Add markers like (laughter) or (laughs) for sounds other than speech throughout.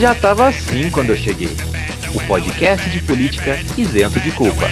Já tava assim quando eu cheguei. O podcast de política isento de culpa.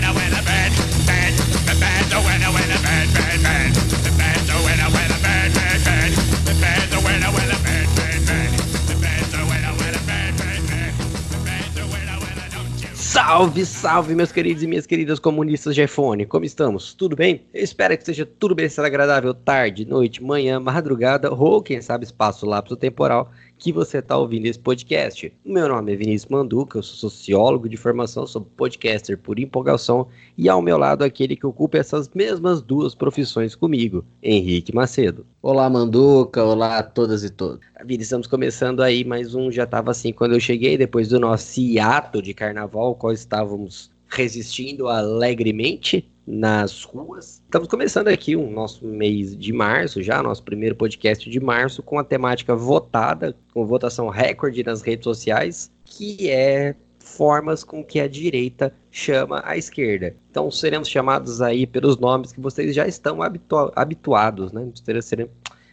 Salve, salve, meus queridos e minhas queridas comunistas de iPhone. Como estamos? Tudo bem? Eu espero que seja tudo bem, seja agradável tarde, noite, manhã, madrugada ou, quem sabe, espaço lapso temporal que você está ouvindo esse podcast. Meu nome é Vinícius Manduca, eu sou sociólogo de formação, sou podcaster por empolgação e ao meu lado aquele que ocupa essas mesmas duas profissões comigo, Henrique Macedo. Olá Manduca, olá a todas e todos. Vida, estamos começando aí mais um Já Tava Assim Quando Eu Cheguei, depois do nosso hiato de carnaval, qual estávamos resistindo alegremente nas ruas. Estamos começando aqui o nosso mês de março, já nosso primeiro podcast de março, com a temática votada, com votação recorde nas redes sociais, que é formas com que a direita chama a esquerda. Então seremos chamados aí pelos nomes que vocês já estão habitu habituados, né?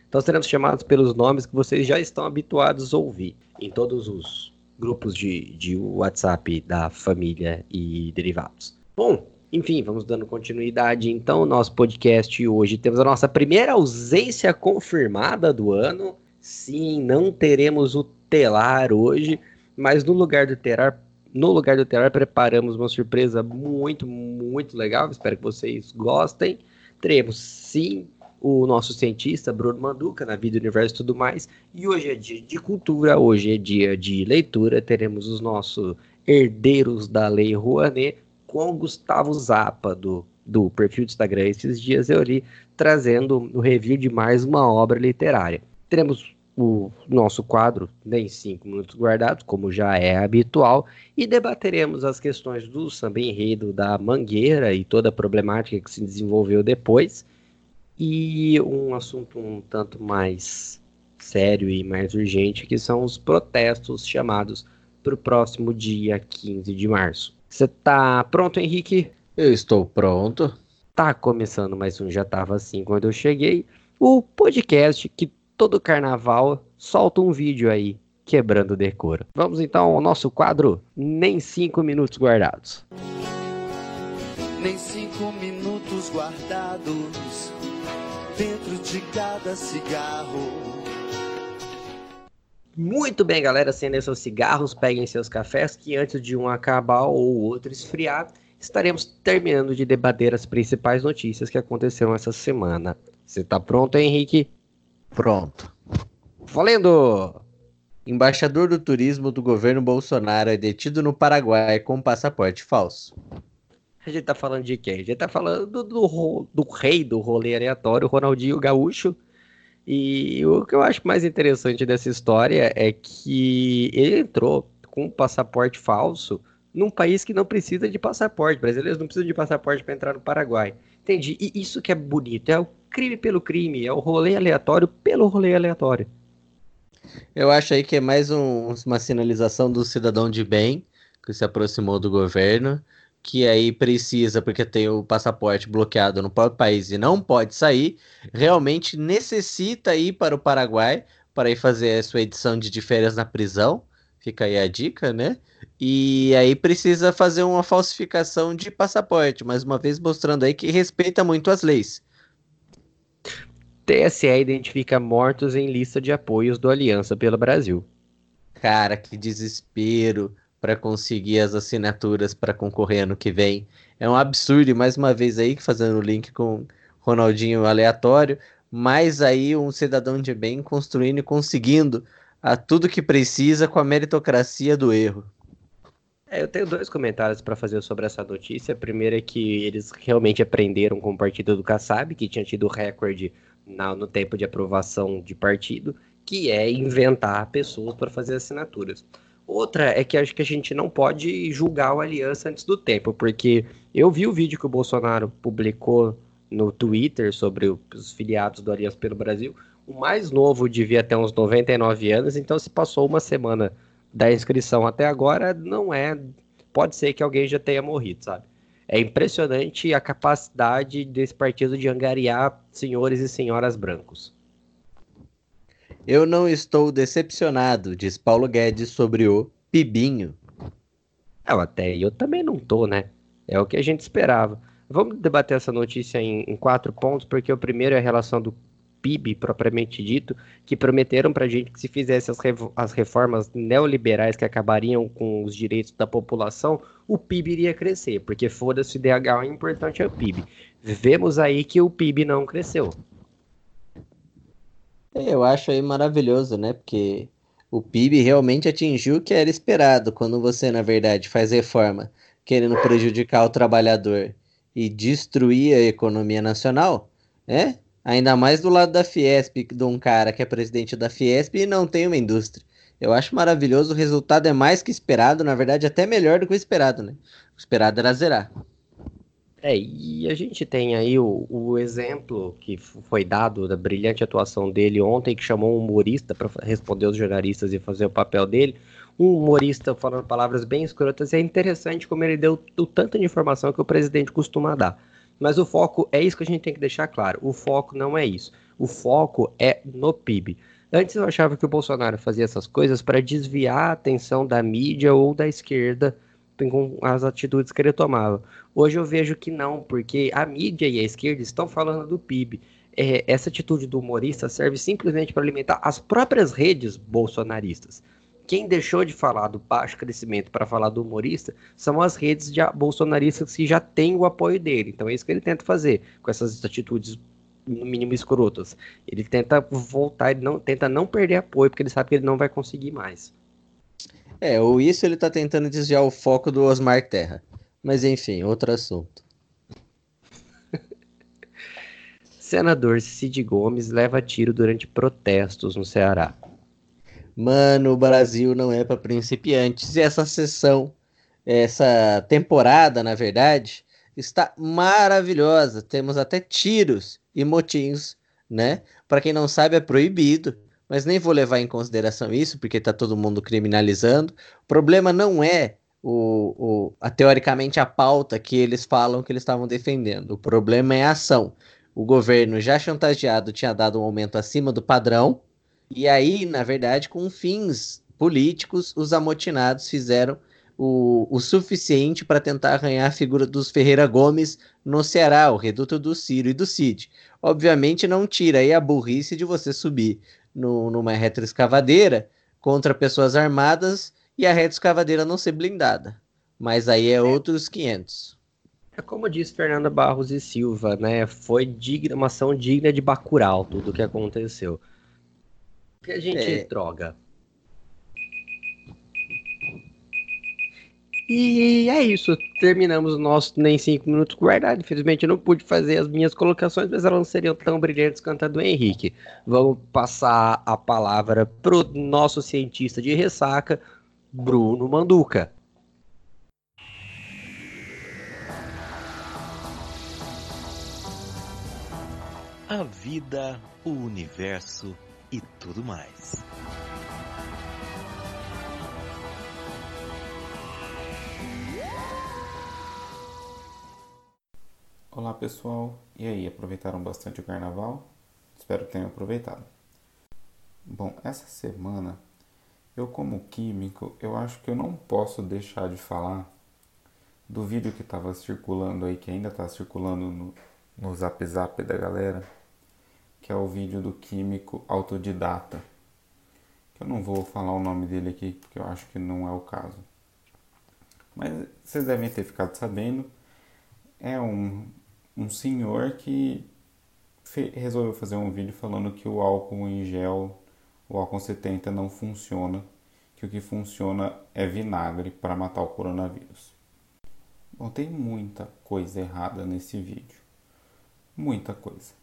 Então seremos chamados pelos nomes que vocês já estão habituados a ouvir em todos os grupos de, de WhatsApp da família e derivados. Bom, enfim, vamos dando continuidade então ao nosso podcast hoje. Temos a nossa primeira ausência confirmada do ano. Sim, não teremos o Telar hoje, mas no lugar do Telar, no lugar do Telar preparamos uma surpresa muito, muito legal. Espero que vocês gostem. Teremos sim o nosso cientista Bruno Manduca na vida, universo e tudo mais. E hoje é dia de cultura, hoje é dia de leitura. Teremos os nossos herdeiros da Lei Rouanet com o Gustavo Zappa, do, do perfil do Instagram. Esses dias eu li trazendo o review de mais uma obra literária. Teremos o nosso quadro nem cinco minutos guardados, como já é habitual, e debateremos as questões do samba enredo da Mangueira e toda a problemática que se desenvolveu depois, e um assunto um tanto mais sério e mais urgente, que são os protestos chamados para o próximo dia 15 de março. Você tá pronto, Henrique? Eu estou pronto. Tá começando mais um Já Tava Assim Quando Eu Cheguei. O podcast que todo carnaval solta um vídeo aí quebrando o decoro. Vamos então ao nosso quadro Nem Cinco Minutos Guardados. Nem cinco minutos guardados dentro de cada cigarro muito bem, galera. Acendem seus cigarros, peguem seus cafés, que antes de um acabar ou outro esfriar, estaremos terminando de debater as principais notícias que aconteceram essa semana. Você tá pronto, Henrique? Pronto. Valendo! Embaixador do turismo do governo Bolsonaro é detido no Paraguai com passaporte falso. A gente tá falando de quem? A gente tá falando do, do, do rei do rolê aleatório, Ronaldinho Gaúcho, e o que eu acho mais interessante dessa história é que ele entrou com um passaporte falso num país que não precisa de passaporte. Brasileiros não precisam de passaporte para entrar no Paraguai. Entendi. E isso que é bonito. É o crime pelo crime. É o rolê aleatório pelo rolê aleatório. Eu acho aí que é mais um, uma sinalização do cidadão de bem que se aproximou do governo que aí precisa, porque tem o passaporte bloqueado no próprio país e não pode sair, realmente necessita ir para o Paraguai para ir fazer a sua edição de, de férias na prisão. Fica aí a dica, né? E aí precisa fazer uma falsificação de passaporte, mais uma vez mostrando aí que respeita muito as leis. TSE identifica mortos em lista de apoios do Aliança pelo Brasil. Cara, que desespero para conseguir as assinaturas para concorrer ano que vem. É um absurdo, e mais uma vez aí, fazendo o link com Ronaldinho aleatório, mas aí um cidadão de bem construindo e conseguindo a tudo que precisa com a meritocracia do erro. É, eu tenho dois comentários para fazer sobre essa notícia. Primeiro é que eles realmente aprenderam com o partido do Kassab, que tinha tido recorde na, no tempo de aprovação de partido, que é inventar pessoas para fazer assinaturas. Outra é que acho que a gente não pode julgar o Aliança antes do tempo, porque eu vi o vídeo que o Bolsonaro publicou no Twitter sobre os filiados do Aliança pelo Brasil. O mais novo devia ter uns 99 anos, então se passou uma semana da inscrição até agora, não é. Pode ser que alguém já tenha morrido, sabe? É impressionante a capacidade desse partido de angariar senhores e senhoras brancos. Eu não estou decepcionado, diz Paulo Guedes sobre o Pibinho. Não, até eu também não tô, né? É o que a gente esperava. Vamos debater essa notícia em, em quatro pontos, porque o primeiro é a relação do PIB propriamente dito, que prometeram para a gente que se fizesse as, as reformas neoliberais que acabariam com os direitos da população, o PIB iria crescer, porque foda-se o DH, o importante é o PIB. Vemos aí que o PIB não cresceu. Eu acho aí maravilhoso, né? Porque o PIB realmente atingiu o que era esperado quando você, na verdade, faz reforma querendo prejudicar o trabalhador e destruir a economia nacional, né? Ainda mais do lado da Fiesp, de um cara que é presidente da Fiesp e não tem uma indústria. Eu acho maravilhoso, o resultado é mais que esperado, na verdade, até melhor do que o esperado, né? O esperado era zerar. É, e a gente tem aí o, o, exemplo que foi dado da brilhante atuação dele ontem, que chamou um humorista para responder os jornalistas e fazer o papel dele. Um humorista falando palavras bem escrotas, e é interessante como ele deu o tanto de informação que o presidente costuma dar. Mas o foco é isso que a gente tem que deixar claro. O foco não é isso. O foco é no PIB. Antes eu achava que o Bolsonaro fazia essas coisas para desviar a atenção da mídia ou da esquerda com as atitudes que ele tomava. Hoje eu vejo que não, porque a mídia e a esquerda estão falando do PIB. É, essa atitude do humorista serve simplesmente para alimentar as próprias redes bolsonaristas. Quem deixou de falar do baixo crescimento para falar do humorista são as redes de bolsonaristas que já têm o apoio dele. Então é isso que ele tenta fazer com essas atitudes no mínimo escrotas. Ele tenta voltar, ele não tenta não perder apoio porque ele sabe que ele não vai conseguir mais. É, ou isso ele tá tentando desviar o foco do Osmar Terra. Mas enfim, outro assunto. (laughs) Senador Cid Gomes leva tiro durante protestos no Ceará. Mano, o Brasil não é para principiantes. E essa sessão, essa temporada, na verdade, está maravilhosa. Temos até tiros e motins, né? Para quem não sabe, é proibido mas nem vou levar em consideração isso, porque está todo mundo criminalizando. O problema não é o, o, a, teoricamente a pauta que eles falam que eles estavam defendendo. O problema é a ação. O governo já chantageado tinha dado um aumento acima do padrão, e aí, na verdade, com fins políticos, os amotinados fizeram o, o suficiente para tentar arranhar a figura dos Ferreira Gomes no Ceará, o reduto do Ciro e do Cid. Obviamente não tira aí a burrice de você subir no, numa retroescavadeira contra pessoas armadas e a retroescavadeira não ser blindada. Mas aí é, é. outros 500. É como disse Fernanda Barros e Silva, né? Foi digna, uma ação digna de Bacurau tudo o que aconteceu. Que a gente é. droga. E é isso. Terminamos o nosso nem cinco minutos guardado. Infelizmente eu não pude fazer as minhas colocações, mas elas não seriam tão brilhantes quanto a do Henrique. Vamos passar a palavra pro nosso cientista de ressaca, Bruno Manduca. A vida, o universo e tudo mais. Olá pessoal, e aí, aproveitaram bastante o carnaval? Espero que tenham aproveitado. Bom, essa semana, eu como químico, eu acho que eu não posso deixar de falar do vídeo que estava circulando aí, que ainda está circulando no, no zap zap da galera, que é o vídeo do químico autodidata. Que eu não vou falar o nome dele aqui, porque eu acho que não é o caso. Mas vocês devem ter ficado sabendo. É um, um senhor que resolveu fazer um vídeo falando que o álcool em gel, o álcool 70 não funciona, que o que funciona é vinagre para matar o coronavírus. Bom, tem muita coisa errada nesse vídeo. Muita coisa.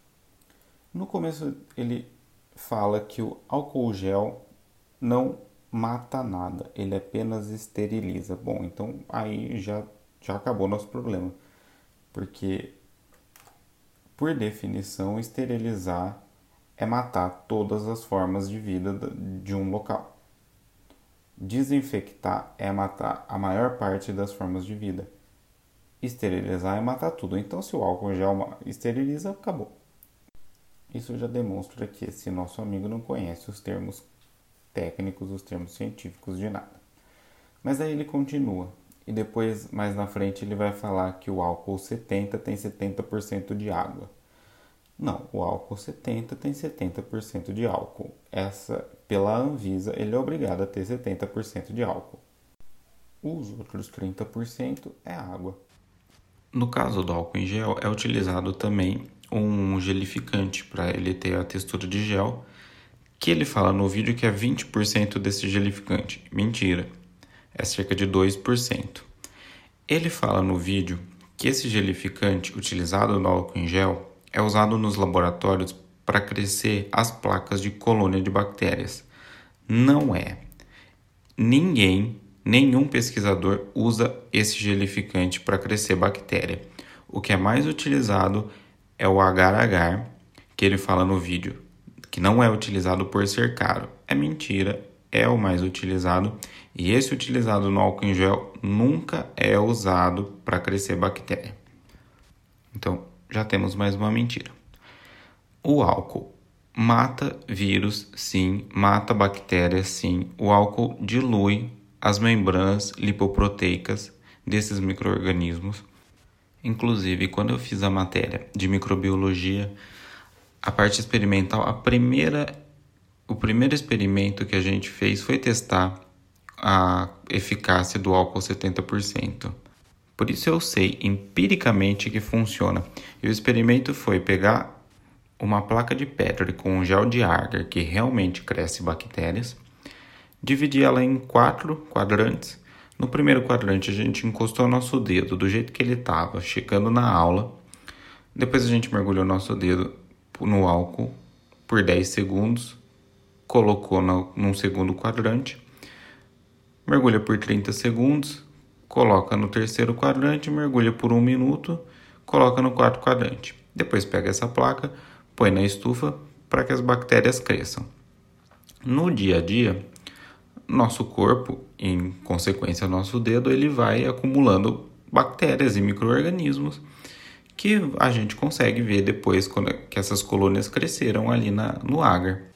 No começo ele fala que o álcool gel não mata nada, ele apenas esteriliza. Bom, então aí já, já acabou nosso problema. Porque por definição, esterilizar é matar todas as formas de vida de um local. Desinfectar é matar a maior parte das formas de vida. Esterilizar é matar tudo. Então, se o álcool gel esteriliza, acabou. Isso já demonstra que esse nosso amigo não conhece os termos técnicos, os termos científicos de nada. Mas aí ele continua. E depois, mais na frente, ele vai falar que o álcool 70 tem 70% de água. Não, o álcool 70 tem 70% de álcool. Essa, pela Anvisa, ele é obrigado a ter 70% de álcool. Os outros 30% é água. No caso do álcool em gel, é utilizado também um gelificante para ele ter a textura de gel, que ele fala no vídeo que é 20% desse gelificante. Mentira, é cerca de 2%. Ele fala no vídeo que esse gelificante utilizado no álcool em gel é usado nos laboratórios para crescer as placas de colônia de bactérias. Não é. Ninguém, nenhum pesquisador usa esse gelificante para crescer bactéria. O que é mais utilizado é o agar-agar, que ele fala no vídeo, que não é utilizado por ser caro. É mentira, é o mais utilizado e esse utilizado no álcool em gel nunca é usado para crescer bactéria. Então, já temos mais uma mentira. O álcool mata vírus, sim, mata bactérias, sim. O álcool dilui as membranas lipoproteicas desses microorganismos Inclusive, quando eu fiz a matéria de microbiologia, a parte experimental, a primeira, o primeiro experimento que a gente fez foi testar a eficácia do álcool 70%. Por isso eu sei empiricamente que funciona. E o experimento foi pegar uma placa de Petri com um gel de agar que realmente cresce bactérias, dividir ela em quatro quadrantes no primeiro quadrante, a gente encostou nosso dedo do jeito que ele estava, chegando na aula. Depois, a gente mergulhou nosso dedo no álcool por 10 segundos, colocou no, num segundo quadrante, mergulha por 30 segundos, coloca no terceiro quadrante, mergulha por um minuto, coloca no quarto quadrante. Depois pega essa placa, põe na estufa para que as bactérias cresçam. No dia a dia, nosso corpo, em consequência nosso dedo, ele vai acumulando bactérias e micro-organismos que a gente consegue ver depois quando, que essas colônias cresceram ali na, no agar.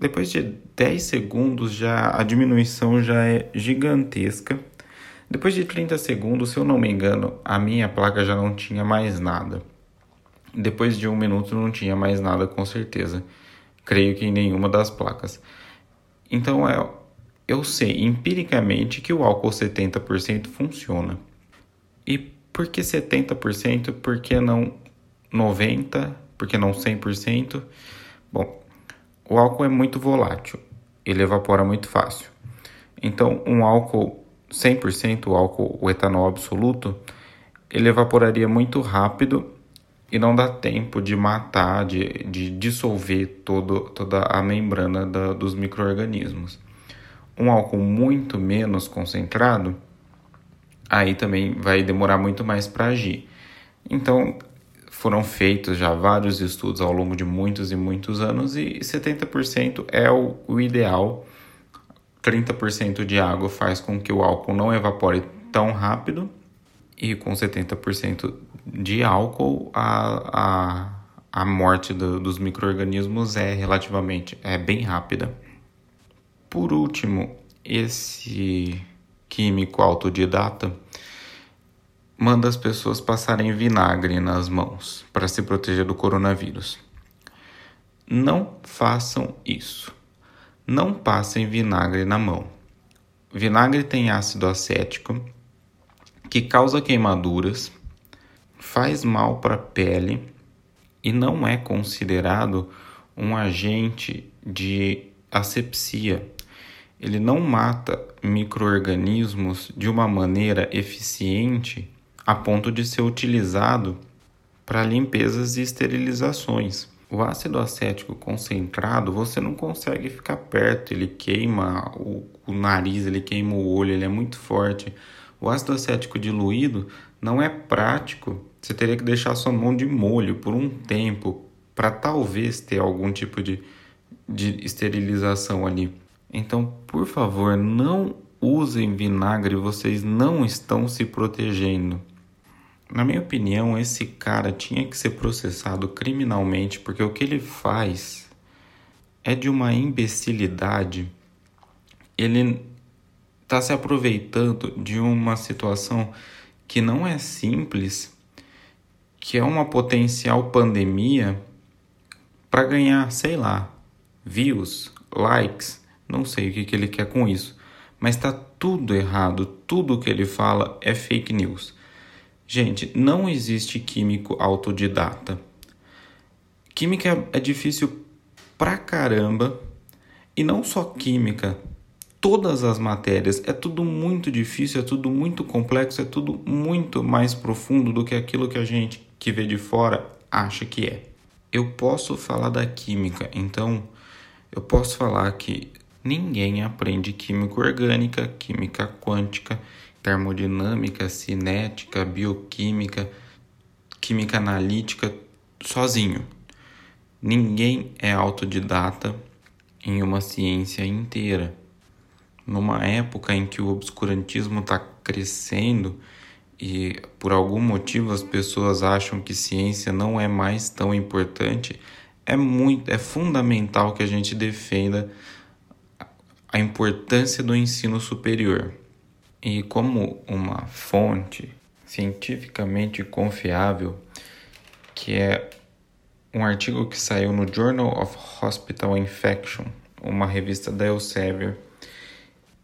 Depois de 10 segundos já a diminuição já é gigantesca. Depois de 30 segundos, se eu não me engano, a minha placa já não tinha mais nada. Depois de um minuto não tinha mais nada com certeza. Creio que em nenhuma das placas. Então é eu sei empiricamente que o álcool 70% funciona. E por que 70%? Por que não 90%? Por que não 100%? Bom, o álcool é muito volátil, ele evapora muito fácil. Então, um álcool 100%, o álcool, o etanol absoluto, ele evaporaria muito rápido e não dá tempo de matar, de, de dissolver todo, toda a membrana da, dos micro-organismos um álcool muito menos concentrado, aí também vai demorar muito mais para agir. Então, foram feitos já vários estudos ao longo de muitos e muitos anos e 70% é o, o ideal. 30% de água faz com que o álcool não evapore tão rápido e com 70% de álcool a, a, a morte do, dos micro-organismos é relativamente é bem rápida. Por último, esse químico autodidata manda as pessoas passarem vinagre nas mãos para se proteger do coronavírus. Não façam isso. Não passem vinagre na mão. Vinagre tem ácido acético que causa queimaduras, faz mal para a pele e não é considerado um agente de asepsia. Ele não mata microorganismos de uma maneira eficiente a ponto de ser utilizado para limpezas e esterilizações. O ácido acético concentrado você não consegue ficar perto, ele queima o, o, nariz, ele queima o olho, ele é muito forte. O ácido acético diluído não é prático, você teria que deixar sua mão de molho por um tempo para talvez ter algum tipo de de esterilização ali. Então, por favor, não usem vinagre, vocês não estão se protegendo. Na minha opinião, esse cara tinha que ser processado criminalmente porque o que ele faz é de uma imbecilidade. Ele está se aproveitando de uma situação que não é simples, que é uma potencial pandemia para ganhar, sei lá, views, likes, não sei o que, que ele quer com isso, mas está tudo errado, tudo que ele fala é fake news. Gente, não existe químico autodidata. Química é difícil pra caramba, e não só química, todas as matérias, é tudo muito difícil, é tudo muito complexo, é tudo muito mais profundo do que aquilo que a gente que vê de fora acha que é. Eu posso falar da química, então eu posso falar que ninguém aprende química orgânica, química quântica, termodinâmica, cinética, bioquímica, química analítica sozinho. Ninguém é autodidata em uma ciência inteira. Numa época em que o obscurantismo está crescendo e por algum motivo as pessoas acham que ciência não é mais tão importante, é muito, é fundamental que a gente defenda a importância do ensino superior. E como uma fonte cientificamente confiável, que é um artigo que saiu no Journal of Hospital Infection, uma revista da Elsevier.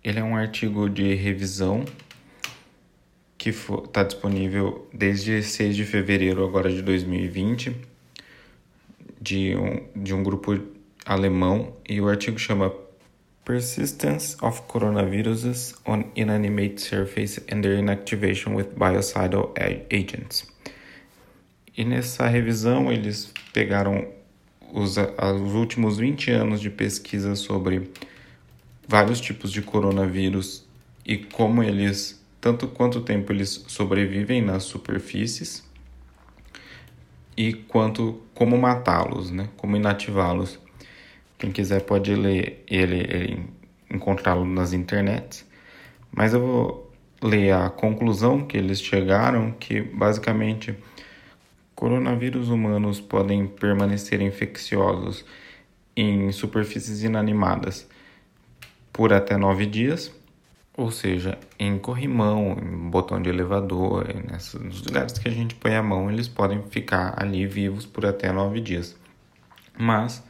Ele é um artigo de revisão que está disponível desde 6 de fevereiro agora de 2020, de um, de um grupo alemão, e o artigo chama Persistence of Coronaviruses on Inanimate Surface and Their Inactivation with Biocidal Agents. E nessa revisão eles pegaram os, os últimos 20 anos de pesquisa sobre vários tipos de coronavírus e como eles tanto quanto tempo eles sobrevivem nas superfícies e quanto como matá-los, né? Como inativá-los. Quem quiser pode ler ele, ele encontrá-lo nas internets. Mas eu vou ler a conclusão que eles chegaram, que basicamente coronavírus humanos podem permanecer infecciosos em superfícies inanimadas por até nove dias ou seja, em corrimão, em botão de elevador, nesses, nos lugares que a gente põe a mão, eles podem ficar ali vivos por até nove dias. Mas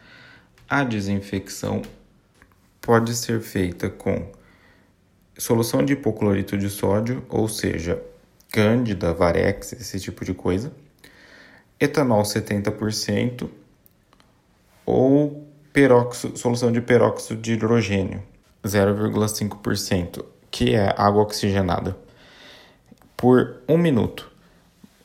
a desinfecção pode ser feita com solução de hipoclorito de sódio, ou seja, cândida, varex, esse tipo de coisa, etanol 70% ou peróxido, solução de peróxido de hidrogênio 0,5% que é água oxigenada, por um minuto.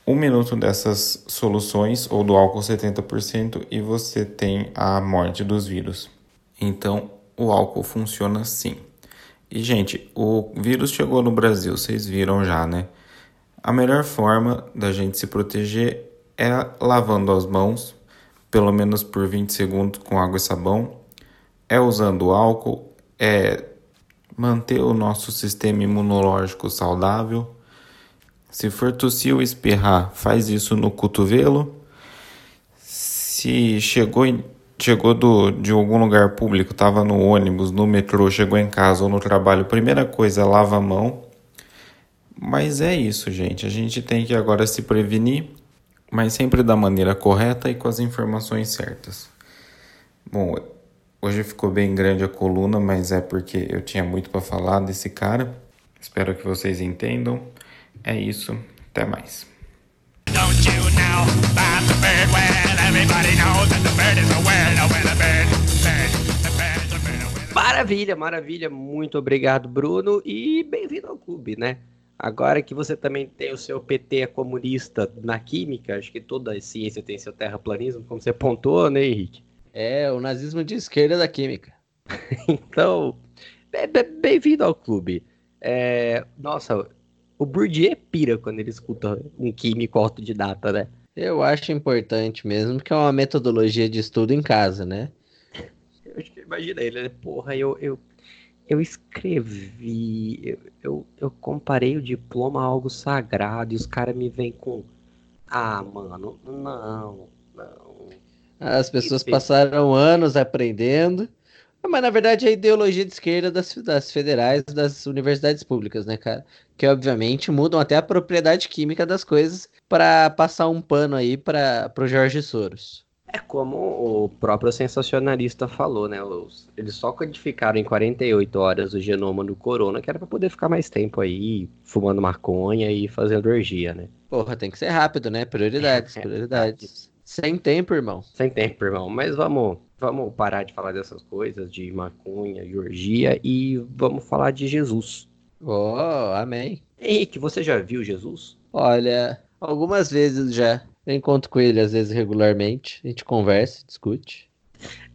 Um minuto dessas soluções ou do álcool 70% e você tem a morte dos vírus. Então, o álcool funciona assim. E, gente, o vírus chegou no Brasil, vocês viram já, né? A melhor forma da gente se proteger é lavando as mãos, pelo menos por 20 segundos com água e sabão, é usando álcool, é manter o nosso sistema imunológico saudável. Se for tossir ou espirrar, faz isso no cotovelo. Se chegou, chegou do, de algum lugar público, estava no ônibus, no metrô, chegou em casa ou no trabalho, primeira coisa, lava a mão. Mas é isso, gente. A gente tem que agora se prevenir, mas sempre da maneira correta e com as informações certas. Bom, Hoje ficou bem grande a coluna, mas é porque eu tinha muito para falar desse cara. Espero que vocês entendam. É isso, até mais. Maravilha, maravilha. Muito obrigado, Bruno, e bem-vindo ao clube, né? Agora que você também tem o seu PT comunista na química, acho que toda a ciência tem seu terraplanismo, como você pontuou, né, Henrique? É, o nazismo de esquerda da química. (laughs) então, bem-vindo ao clube. É, nossa, o Bourdieu pira quando ele escuta um químico autodidata, né? Eu acho importante mesmo, porque é uma metodologia de estudo em casa, né? Eu acho que imagina ele, né? Porra, eu, eu, eu escrevi, eu, eu, eu comparei o diploma a algo sagrado e os caras me vêm com. Ah, mano, não, não. As pessoas passaram anos aprendendo. Mas na verdade é a ideologia de esquerda das, das federais, das universidades públicas, né, cara? Que obviamente mudam até a propriedade química das coisas para passar um pano aí para o Jorge Soros. É como o próprio sensacionalista falou, né? Os, eles só codificaram em 48 horas o genoma do corona, que era para poder ficar mais tempo aí fumando maconha e fazendo orgia, né? Porra, tem que ser rápido, né? Prioridades, (laughs) prioridades. Sem tempo, irmão. Sem tempo, irmão. Mas vamos, vamos parar de falar dessas coisas, de maconha, de orgia, e vamos falar de Jesus. Oh, amém. Henrique, você já viu Jesus? Olha, algumas vezes já. Eu encontro com ele às vezes regularmente, a gente conversa, discute.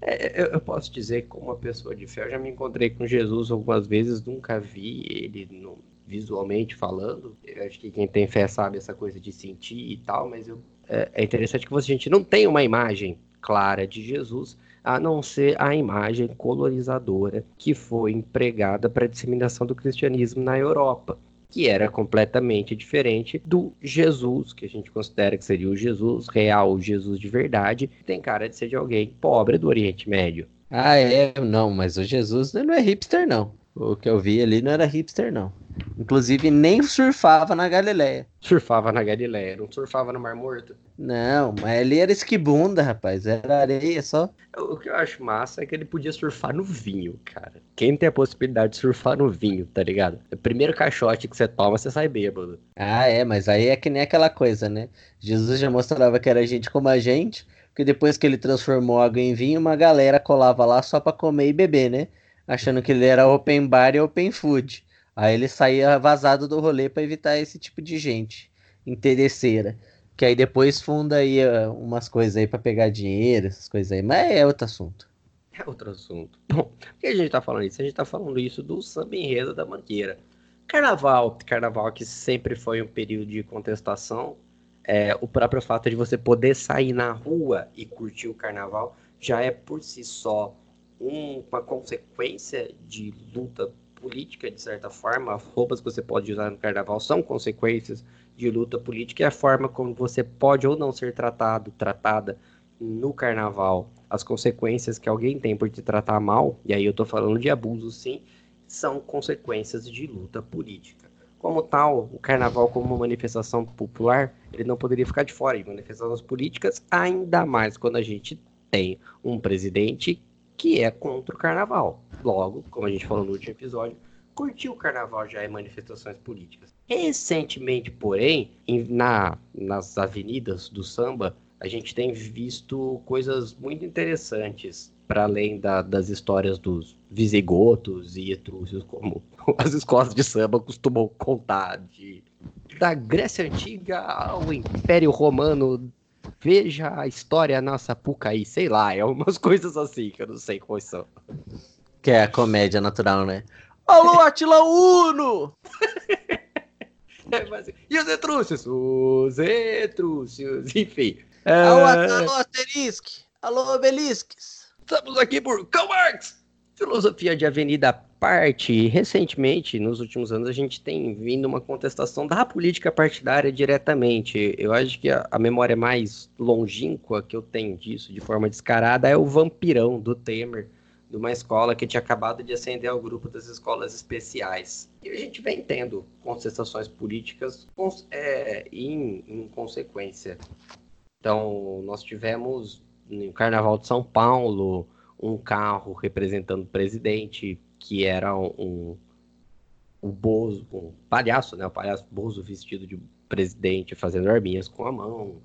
É, eu, eu, posso dizer que como uma pessoa de fé, eu já me encontrei com Jesus algumas vezes, nunca vi ele no, visualmente falando. Eu acho que quem tem fé sabe essa coisa de sentir e tal, mas eu, é, é interessante que a gente não tem uma imagem clara de Jesus, a não ser a imagem colorizadora que foi empregada para a disseminação do cristianismo na Europa que era completamente diferente do Jesus, que a gente considera que seria o Jesus real, o Jesus de verdade, tem cara de ser de alguém pobre do Oriente Médio. Ah, é? Não, mas o Jesus não é hipster, não. O que eu vi ali não era hipster, não. Inclusive, nem surfava na Galileia. Surfava na Galileia, não surfava no Mar Morto. Não, mas ali era esquibunda, rapaz. Era areia só. O que eu acho massa é que ele podia surfar no vinho, cara. Quem tem a possibilidade de surfar no vinho, tá ligado? O primeiro caixote que você toma, você sai bêbado. Ah, é, mas aí é que nem aquela coisa, né? Jesus já mostrava que era gente como a gente, porque depois que ele transformou água em vinho, uma galera colava lá só pra comer e beber, né? Achando que ele era open bar e open food. Aí ele saía vazado do rolê para evitar esse tipo de gente interesseira. Que aí depois funda aí uh, umas coisas aí para pegar dinheiro, essas coisas aí. Mas é outro assunto. É outro assunto. Bom, por que a gente tá falando isso? A gente tá falando isso do samba enredo da manqueira. Carnaval, carnaval que sempre foi um período de contestação. É, o próprio fato de você poder sair na rua e curtir o carnaval já é por si só um, uma consequência de luta política, de certa forma. As roupas que você pode usar no carnaval são consequências de luta política e a forma como você pode ou não ser tratado, tratada no carnaval, as consequências que alguém tem por te tratar mal, e aí eu tô falando de abuso sim, são consequências de luta política. Como tal, o carnaval como uma manifestação popular, ele não poderia ficar de fora de manifestações políticas, ainda mais quando a gente tem um presidente que é contra o carnaval. Logo, como a gente falou no último episódio, curtir o carnaval já é manifestações políticas. Recentemente, porém, em, na, nas avenidas do samba, a gente tem visto coisas muito interessantes para além da, das histórias dos visigotos e etrúcios, como (laughs) as escolas de samba costumam contar, de, da Grécia Antiga ao Império Romano Veja a história nossa Pucaí, sei lá, é umas (laughs) coisas assim que eu não sei quais são. Que é a comédia natural, né? Alô, Atila Uno! (laughs) é, mas, e os Etrúcios? Os Etrúcios, enfim. Alô, é... alô Asterisque! Alô, Obelisques! Estamos aqui por Karl Marx! Filosofia de avenida parte, recentemente, nos últimos anos, a gente tem vindo uma contestação da política partidária diretamente. Eu acho que a, a memória mais longínqua que eu tenho disso, de forma descarada, é o vampirão do Temer, de uma escola que tinha acabado de ascender ao grupo das escolas especiais. E a gente vem tendo contestações políticas é, em, em consequência. Então, nós tivemos no Carnaval de São Paulo um carro representando o presidente, que era um, um Bozo, um palhaço, né? O palhaço Bozo vestido de presidente fazendo arminhas com a mão.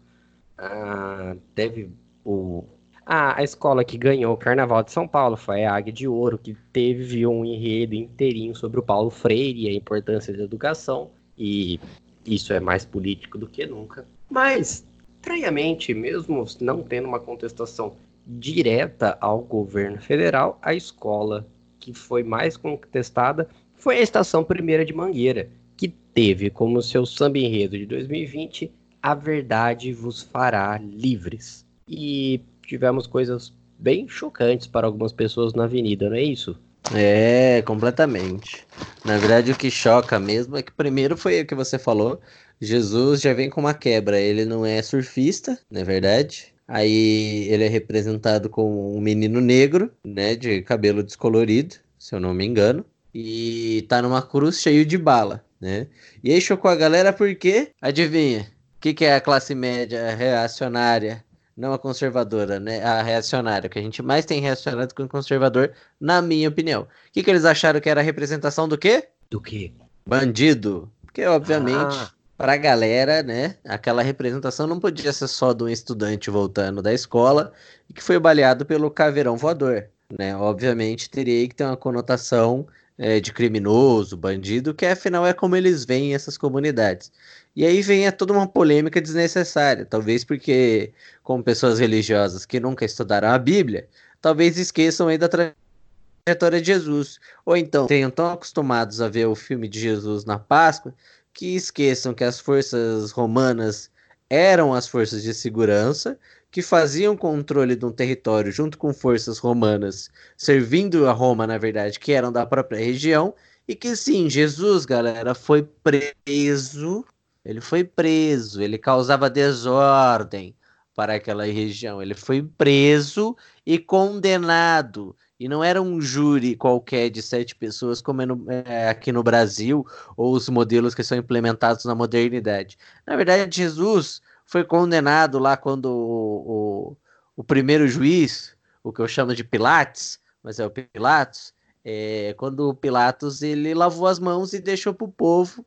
Ah, teve o. Ah, a escola que ganhou o Carnaval de São Paulo foi a Águia de Ouro, que teve um enredo inteirinho sobre o Paulo Freire e a importância da educação. E isso é mais político do que nunca. Mas, estranhamente, mesmo não tendo uma contestação direta ao governo federal, a escola que foi mais contestada foi a Estação Primeira de Mangueira, que teve como seu samba enredo de 2020 A Verdade Vos Fará Livres. E tivemos coisas bem chocantes para algumas pessoas na avenida, não é isso? É, completamente. Na verdade, o que choca mesmo é que primeiro foi o que você falou. Jesus já vem com uma quebra. Ele não é surfista, na é verdade. Aí ele é representado como um menino negro, né, de cabelo descolorido, se eu não me engano, e tá numa cruz cheio de bala, né? E aí chocou a galera porque, adivinha, o que, que é a classe média reacionária não a conservadora, né? A reacionária. O que a gente mais tem reacionário com conservador, na minha opinião. O que, que eles acharam que era a representação do quê? Do quê? Bandido. Porque, obviamente, ah. Pra galera, né? Aquela representação não podia ser só de um estudante voltando da escola e que foi baleado pelo caveirão voador, né? Obviamente, teria que ter uma conotação é, de criminoso, bandido, que afinal é como eles veem essas comunidades. E aí vem toda uma polêmica desnecessária, talvez porque, como pessoas religiosas que nunca estudaram a Bíblia, talvez esqueçam aí da trajetória de Jesus. Ou então tenham tão acostumados a ver o filme de Jesus na Páscoa que esqueçam que as forças romanas eram as forças de segurança que faziam controle de um território junto com forças romanas, servindo a Roma, na verdade, que eram da própria região, e que sim, Jesus, galera, foi preso. Ele foi preso, ele causava desordem para aquela região. Ele foi preso e condenado. E não era um júri qualquer de sete pessoas, como é, no, é aqui no Brasil, ou os modelos que são implementados na modernidade. Na verdade, Jesus foi condenado lá quando o, o, o primeiro juiz, o que eu chamo de Pilates, mas é o Pilatos, é, quando o Pilatos ele lavou as mãos e deixou para o povo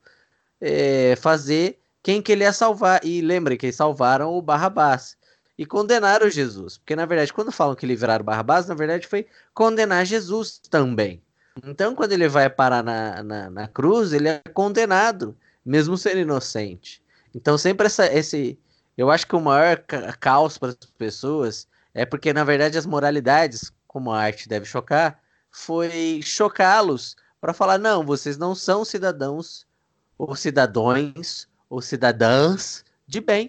é, fazer quem que ele ia salvar. E lembrem que salvaram o Barrabás. E condenaram Jesus. Porque, na verdade, quando falam que livraram Barrabás, na verdade foi condenar Jesus também. Então, quando ele vai parar na, na, na cruz, ele é condenado, mesmo sendo inocente. Então, sempre essa, esse, eu acho que o maior caos para as pessoas é porque, na verdade, as moralidades, como a arte deve chocar, foi chocá-los para falar: não, vocês não são cidadãos ou cidadãos ou cidadãs de bem.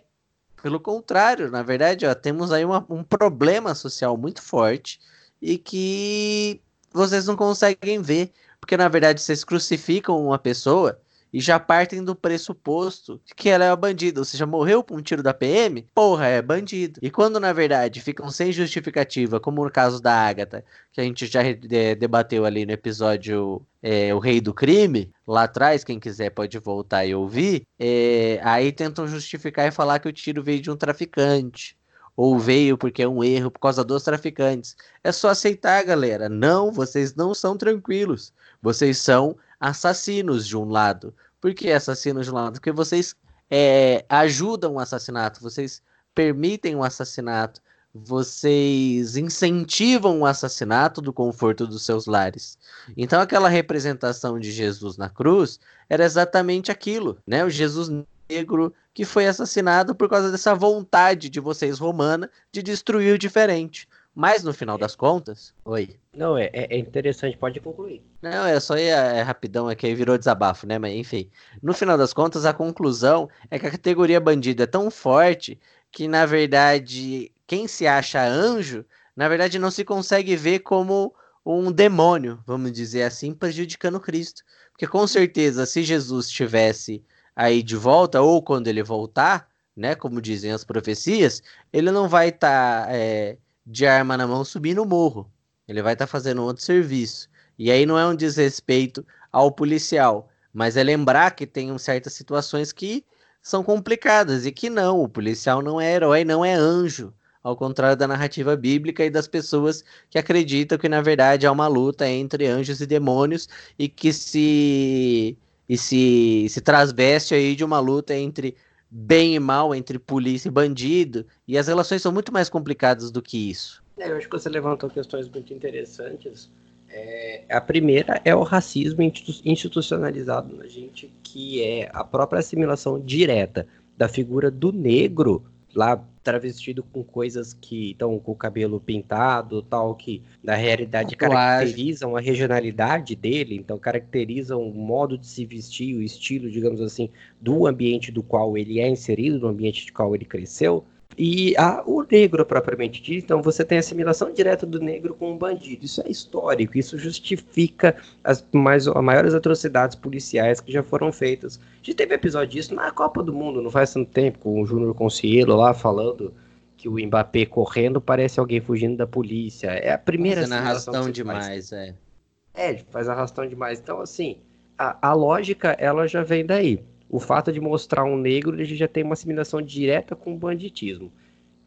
Pelo contrário, na verdade, ó, temos aí uma, um problema social muito forte e que vocês não conseguem ver, porque na verdade vocês crucificam uma pessoa e já partem do pressuposto que ela é bandida. Ou seja, morreu por um tiro da PM, porra, é bandido. E quando na verdade ficam sem justificativa, como no caso da Agatha, que a gente já é, debateu ali no episódio é, O Rei do Crime, lá atrás, quem quiser pode voltar e ouvir, é, aí tentam justificar e falar que o tiro veio de um traficante ou veio porque é um erro por causa dos traficantes. É só aceitar, galera. Não, vocês não são tranquilos. Vocês são assassinos de um lado. Por que assassinos de um lado? Porque vocês é, ajudam o assassinato, vocês permitem o assassinato, vocês incentivam o assassinato do conforto dos seus lares. Então aquela representação de Jesus na cruz era exatamente aquilo, né? O Jesus negro que foi assassinado por causa dessa vontade de vocês romana de destruir o diferente. Mas no final das contas. Oi. Não, é, é interessante, pode concluir. Não, é só ir é, rapidão aqui, aí virou desabafo, né? Mas enfim. No final das contas, a conclusão é que a categoria bandido é tão forte que, na verdade, quem se acha anjo, na verdade, não se consegue ver como um demônio, vamos dizer assim, prejudicando Cristo. Porque com certeza, se Jesus estivesse aí de volta, ou quando ele voltar, né? Como dizem as profecias, ele não vai estar. Tá, é, de arma na mão subir no morro. Ele vai estar tá fazendo outro serviço. E aí não é um desrespeito ao policial, mas é lembrar que tem certas situações que são complicadas e que não, o policial não é herói, não é anjo. Ao contrário da narrativa bíblica e das pessoas que acreditam que na verdade há uma luta entre anjos e demônios e que se e se, se transveste aí de uma luta entre bem e mal entre polícia e bandido, e as relações são muito mais complicadas do que isso. É, eu acho que você levantou questões muito interessantes. É, a primeira é o racismo institucionalizado na gente, que é a própria assimilação direta da figura do negro lá travestido com coisas que estão com o cabelo pintado, tal, que na realidade caracterizam a regionalidade dele, então caracterizam o modo de se vestir, o estilo, digamos assim, do ambiente do qual ele é inserido, no ambiente do qual ele cresceu, e a, o negro propriamente dito. Então você tem assimilação direta do negro com o bandido. Isso é histórico, isso justifica as mais, as maiores atrocidades policiais que já foram feitas. A gente teve episódio disso na Copa do Mundo, não faz tanto tempo, com o Júnior Concielo lá falando que o Mbappé correndo parece alguém fugindo da polícia. É a primeira Fazendo arrastão demais, é. É, faz arrastão demais. Então, assim, a, a lógica, ela já vem daí o fato de mostrar um negro, ele já tem uma assimilação direta com o banditismo.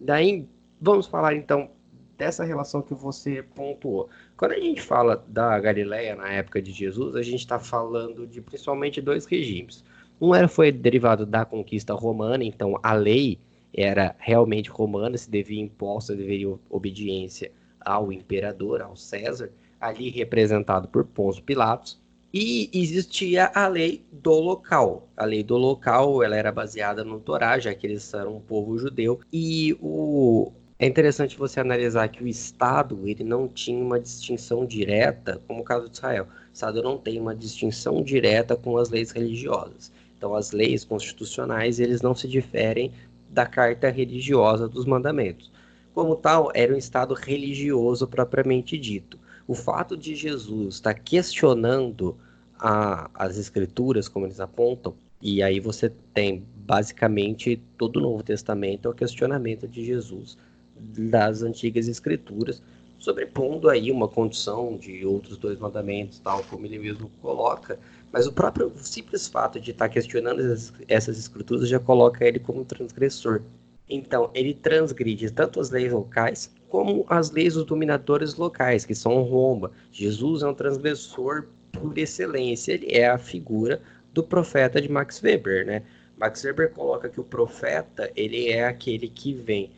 Daí, vamos falar então dessa relação que você pontuou. Quando a gente fala da Galileia na época de Jesus, a gente está falando de principalmente dois regimes. Um era foi derivado da conquista romana, então a lei era realmente romana, se devia imposta, deveria obediência ao imperador, ao César, ali representado por Pôncio Pilatos. E existia a lei do local. A lei do local ela era baseada no Torá, já que eles eram um povo judeu. E o, é interessante você analisar que o Estado ele não tinha uma distinção direta, como o caso de Israel. O Estado não tem uma distinção direta com as leis religiosas. Então, as leis constitucionais eles não se diferem da carta religiosa dos mandamentos. Como tal, era um Estado religioso propriamente dito. O fato de Jesus estar questionando a, as escrituras, como eles apontam, e aí você tem basicamente todo o Novo Testamento é o questionamento de Jesus das antigas escrituras, sobrepondo aí uma condição de outros dois mandamentos, tal como ele mesmo coloca, mas o próprio simples fato de estar questionando essas, essas escrituras já coloca ele como transgressor. Então, ele transgride tanto as leis locais como as leis dos dominadores locais, que são Roma. Jesus é um transgressor por excelência, ele é a figura do profeta de Max Weber, né? Max Weber coloca que o profeta, ele é aquele que vem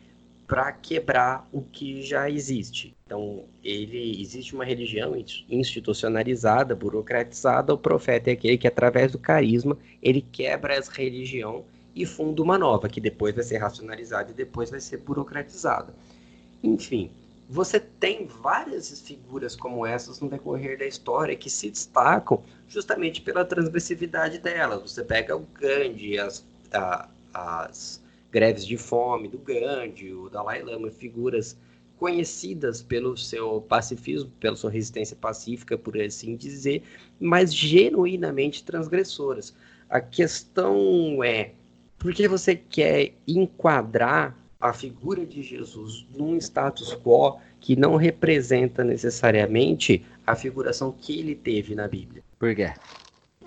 para quebrar o que já existe. Então, ele existe uma religião institucionalizada, burocratizada, o profeta é aquele que através do carisma, ele quebra essa religião e funda uma nova, que depois vai ser racionalizada e depois vai ser burocratizada. Enfim, você tem várias figuras como essas no decorrer da história que se destacam justamente pela transgressividade delas. Você pega o Gandhi, as, a, as greves de fome do Gandhi, o Dalai Lama, figuras conhecidas pelo seu pacifismo, pela sua resistência pacífica, por assim dizer, mas genuinamente transgressoras. A questão é, por que você quer enquadrar a figura de Jesus num status quo que não representa necessariamente a figuração que ele teve na Bíblia. Por quê?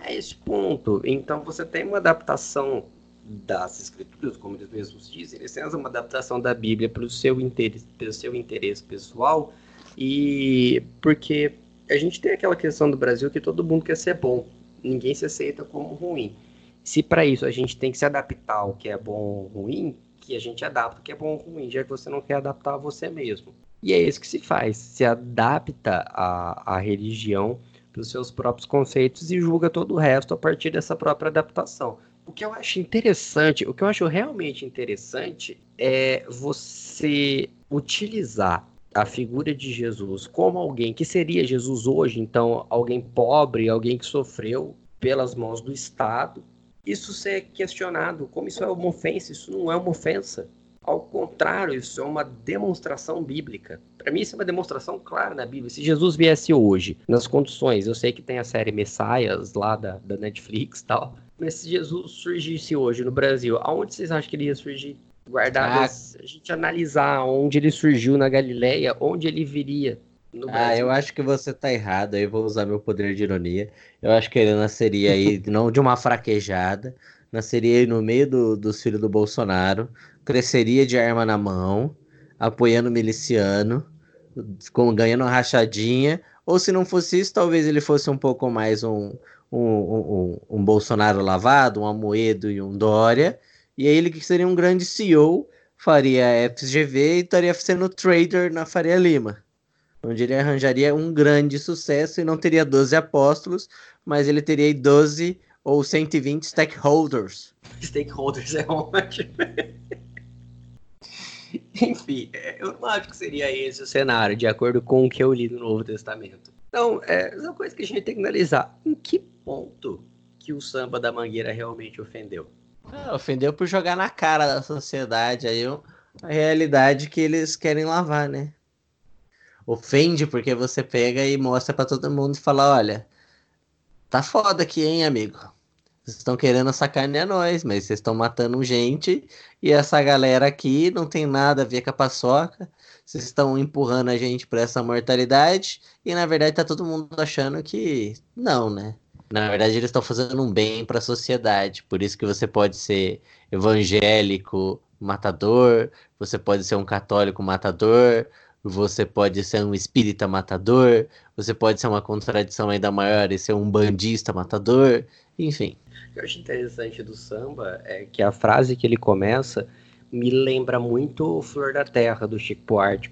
É esse ponto. Então você tem uma adaptação das escrituras, como eles mesmos dizem, eles têm uma adaptação da Bíblia para o seu interesse, pelo seu interesse pessoal e porque a gente tem aquela questão do Brasil que todo mundo quer ser bom, ninguém se aceita como ruim. Se para isso a gente tem que se adaptar ao que é bom ou ruim, que a gente adapta o que é bom ou ruim, já que você não quer adaptar a você mesmo. E é isso que se faz, se adapta à, à religião para os seus próprios conceitos e julga todo o resto a partir dessa própria adaptação. O que eu acho interessante, o que eu acho realmente interessante é você utilizar a figura de Jesus como alguém que seria Jesus hoje, então alguém pobre, alguém que sofreu pelas mãos do Estado, isso ser questionado, como isso é uma ofensa, isso não é uma ofensa. Ao contrário, isso é uma demonstração bíblica. Para mim, isso é uma demonstração clara na Bíblia. Se Jesus viesse hoje, nas condições, eu sei que tem a série Messias lá da, da Netflix e tal, mas se Jesus surgisse hoje no Brasil, aonde vocês acham que ele ia surgir? Guardado, ah. a gente analisar onde ele surgiu na Galileia, onde ele viria. Ah, eu acho que você tá errado. Aí vou usar meu poder de ironia. Eu acho que ele nasceria aí, (laughs) não de uma fraquejada, nasceria aí no meio do, dos filhos do Bolsonaro, cresceria de arma na mão, apoiando o miliciano, com, ganhando rachadinha, ou se não fosse isso, talvez ele fosse um pouco mais um, um, um, um Bolsonaro lavado, um Amoedo e um Dória, e aí ele que seria um grande CEO, faria FGV e estaria sendo trader na Faria Lima, onde ele arranjaria um grande sucesso e não teria 12 apóstolos, mas ele teria 12 ou 120 stakeholders. (laughs) Stakeholders é ótimo. (laughs) Enfim, é, eu não acho que seria esse o cenário, de acordo com o que eu li no Novo Testamento. Então, é uma coisa que a gente tem que analisar. Em que ponto que o samba da Mangueira realmente ofendeu? É, ofendeu por jogar na cara da sociedade aí a realidade que eles querem lavar, né? Ofende porque você pega e mostra para todo mundo e fala, olha, tá foda aqui, hein, amigo? Vocês estão querendo sacanear nós, mas vocês estão matando gente e essa galera aqui não tem nada a ver com a paçoca. Vocês estão empurrando a gente para essa mortalidade e na verdade tá todo mundo achando que não, né? Na verdade eles estão fazendo um bem para a sociedade. Por isso que você pode ser evangélico matador, você pode ser um católico matador, você pode ser um espírita matador, você pode ser uma contradição ainda maior e ser um bandista matador, enfim. O que eu acho interessante do samba é que a frase que ele começa me lembra muito Flor da Terra, do Chico Buarque,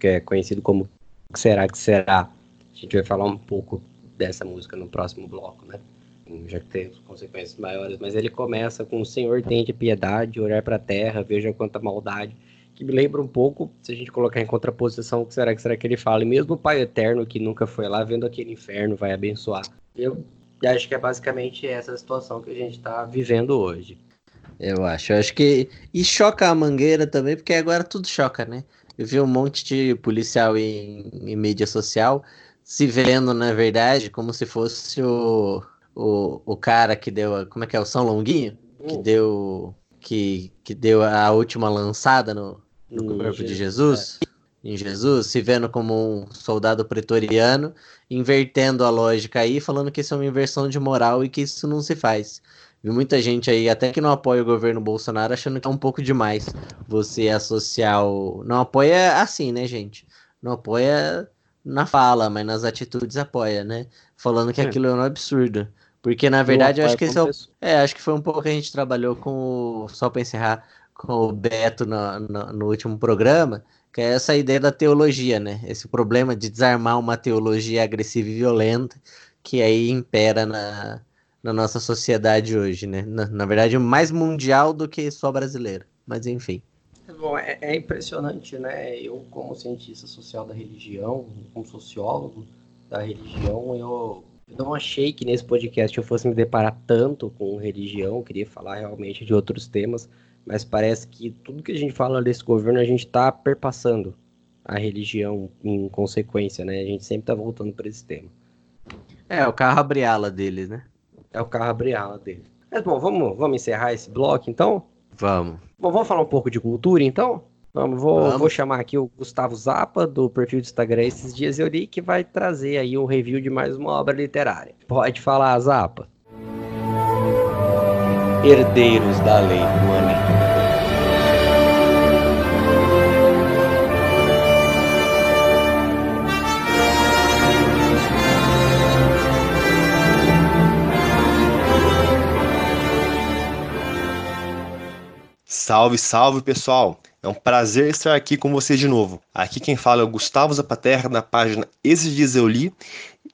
que é conhecido como que Será Que Será? A gente vai falar um pouco dessa música no próximo bloco, né? Já que tem consequências maiores, mas ele começa com o Senhor tem de piedade, olhar para a terra, veja quanta maldade, que me lembra um pouco, se a gente colocar em contraposição, o que será que será que ele fala? E mesmo o Pai Eterno que nunca foi lá, vendo aquele inferno, vai abençoar. Eu acho que é basicamente essa situação que a gente está vivendo hoje. Eu acho. Eu acho que. E choca a mangueira também, porque agora tudo choca, né? Eu vi um monte de policial em, em mídia social se vendo, na verdade, como se fosse o, o, o cara que deu. Como é que é? O São Longuinho? Que uh. deu. Que, que deu a última lançada no, no corpo de Jesus. É em Jesus, se vendo como um soldado pretoriano, invertendo a lógica aí, falando que isso é uma inversão de moral e que isso não se faz. Vi muita gente aí, até que não apoia o governo Bolsonaro, achando que é um pouco demais você associar o. Não apoia assim, né, gente? Não apoia na fala, mas nas atitudes apoia, né? Falando que é. aquilo é um absurdo. Porque, na verdade, eu acho que esse é, o... é, acho que foi um pouco que a gente trabalhou com o... Só para encerrar, com o Beto no, no, no último programa que é essa ideia da teologia, né? Esse problema de desarmar uma teologia agressiva e violenta que aí impera na, na nossa sociedade hoje, né? Na, na verdade, mais mundial do que só brasileira, mas enfim. Bom, é, é, impressionante, né? Eu, como cientista social da religião, como sociólogo da religião, eu, eu não achei que nesse podcast eu fosse me deparar tanto com religião, eu queria falar realmente de outros temas, mas parece que tudo que a gente fala desse governo a gente está perpassando a religião em consequência, né? A gente sempre está voltando para esse tema. É, o carro abriala deles, né? É o carro abriala deles. Mas bom, vamos, vamos encerrar esse bloco então? Vamos. Bom, vamos falar um pouco de cultura então? Vamos, vou, vamos. vou chamar aqui o Gustavo Zappa, do perfil do Instagram Esses Dias Eu Li, que vai trazer aí um review de mais uma obra literária. Pode falar, Zappa. Herdeiros da Lei Rouanet. Salve, salve pessoal! É um prazer estar aqui com vocês de novo. Aqui quem fala é o Gustavo Zapaterra, da página Esses Dias Eu Li,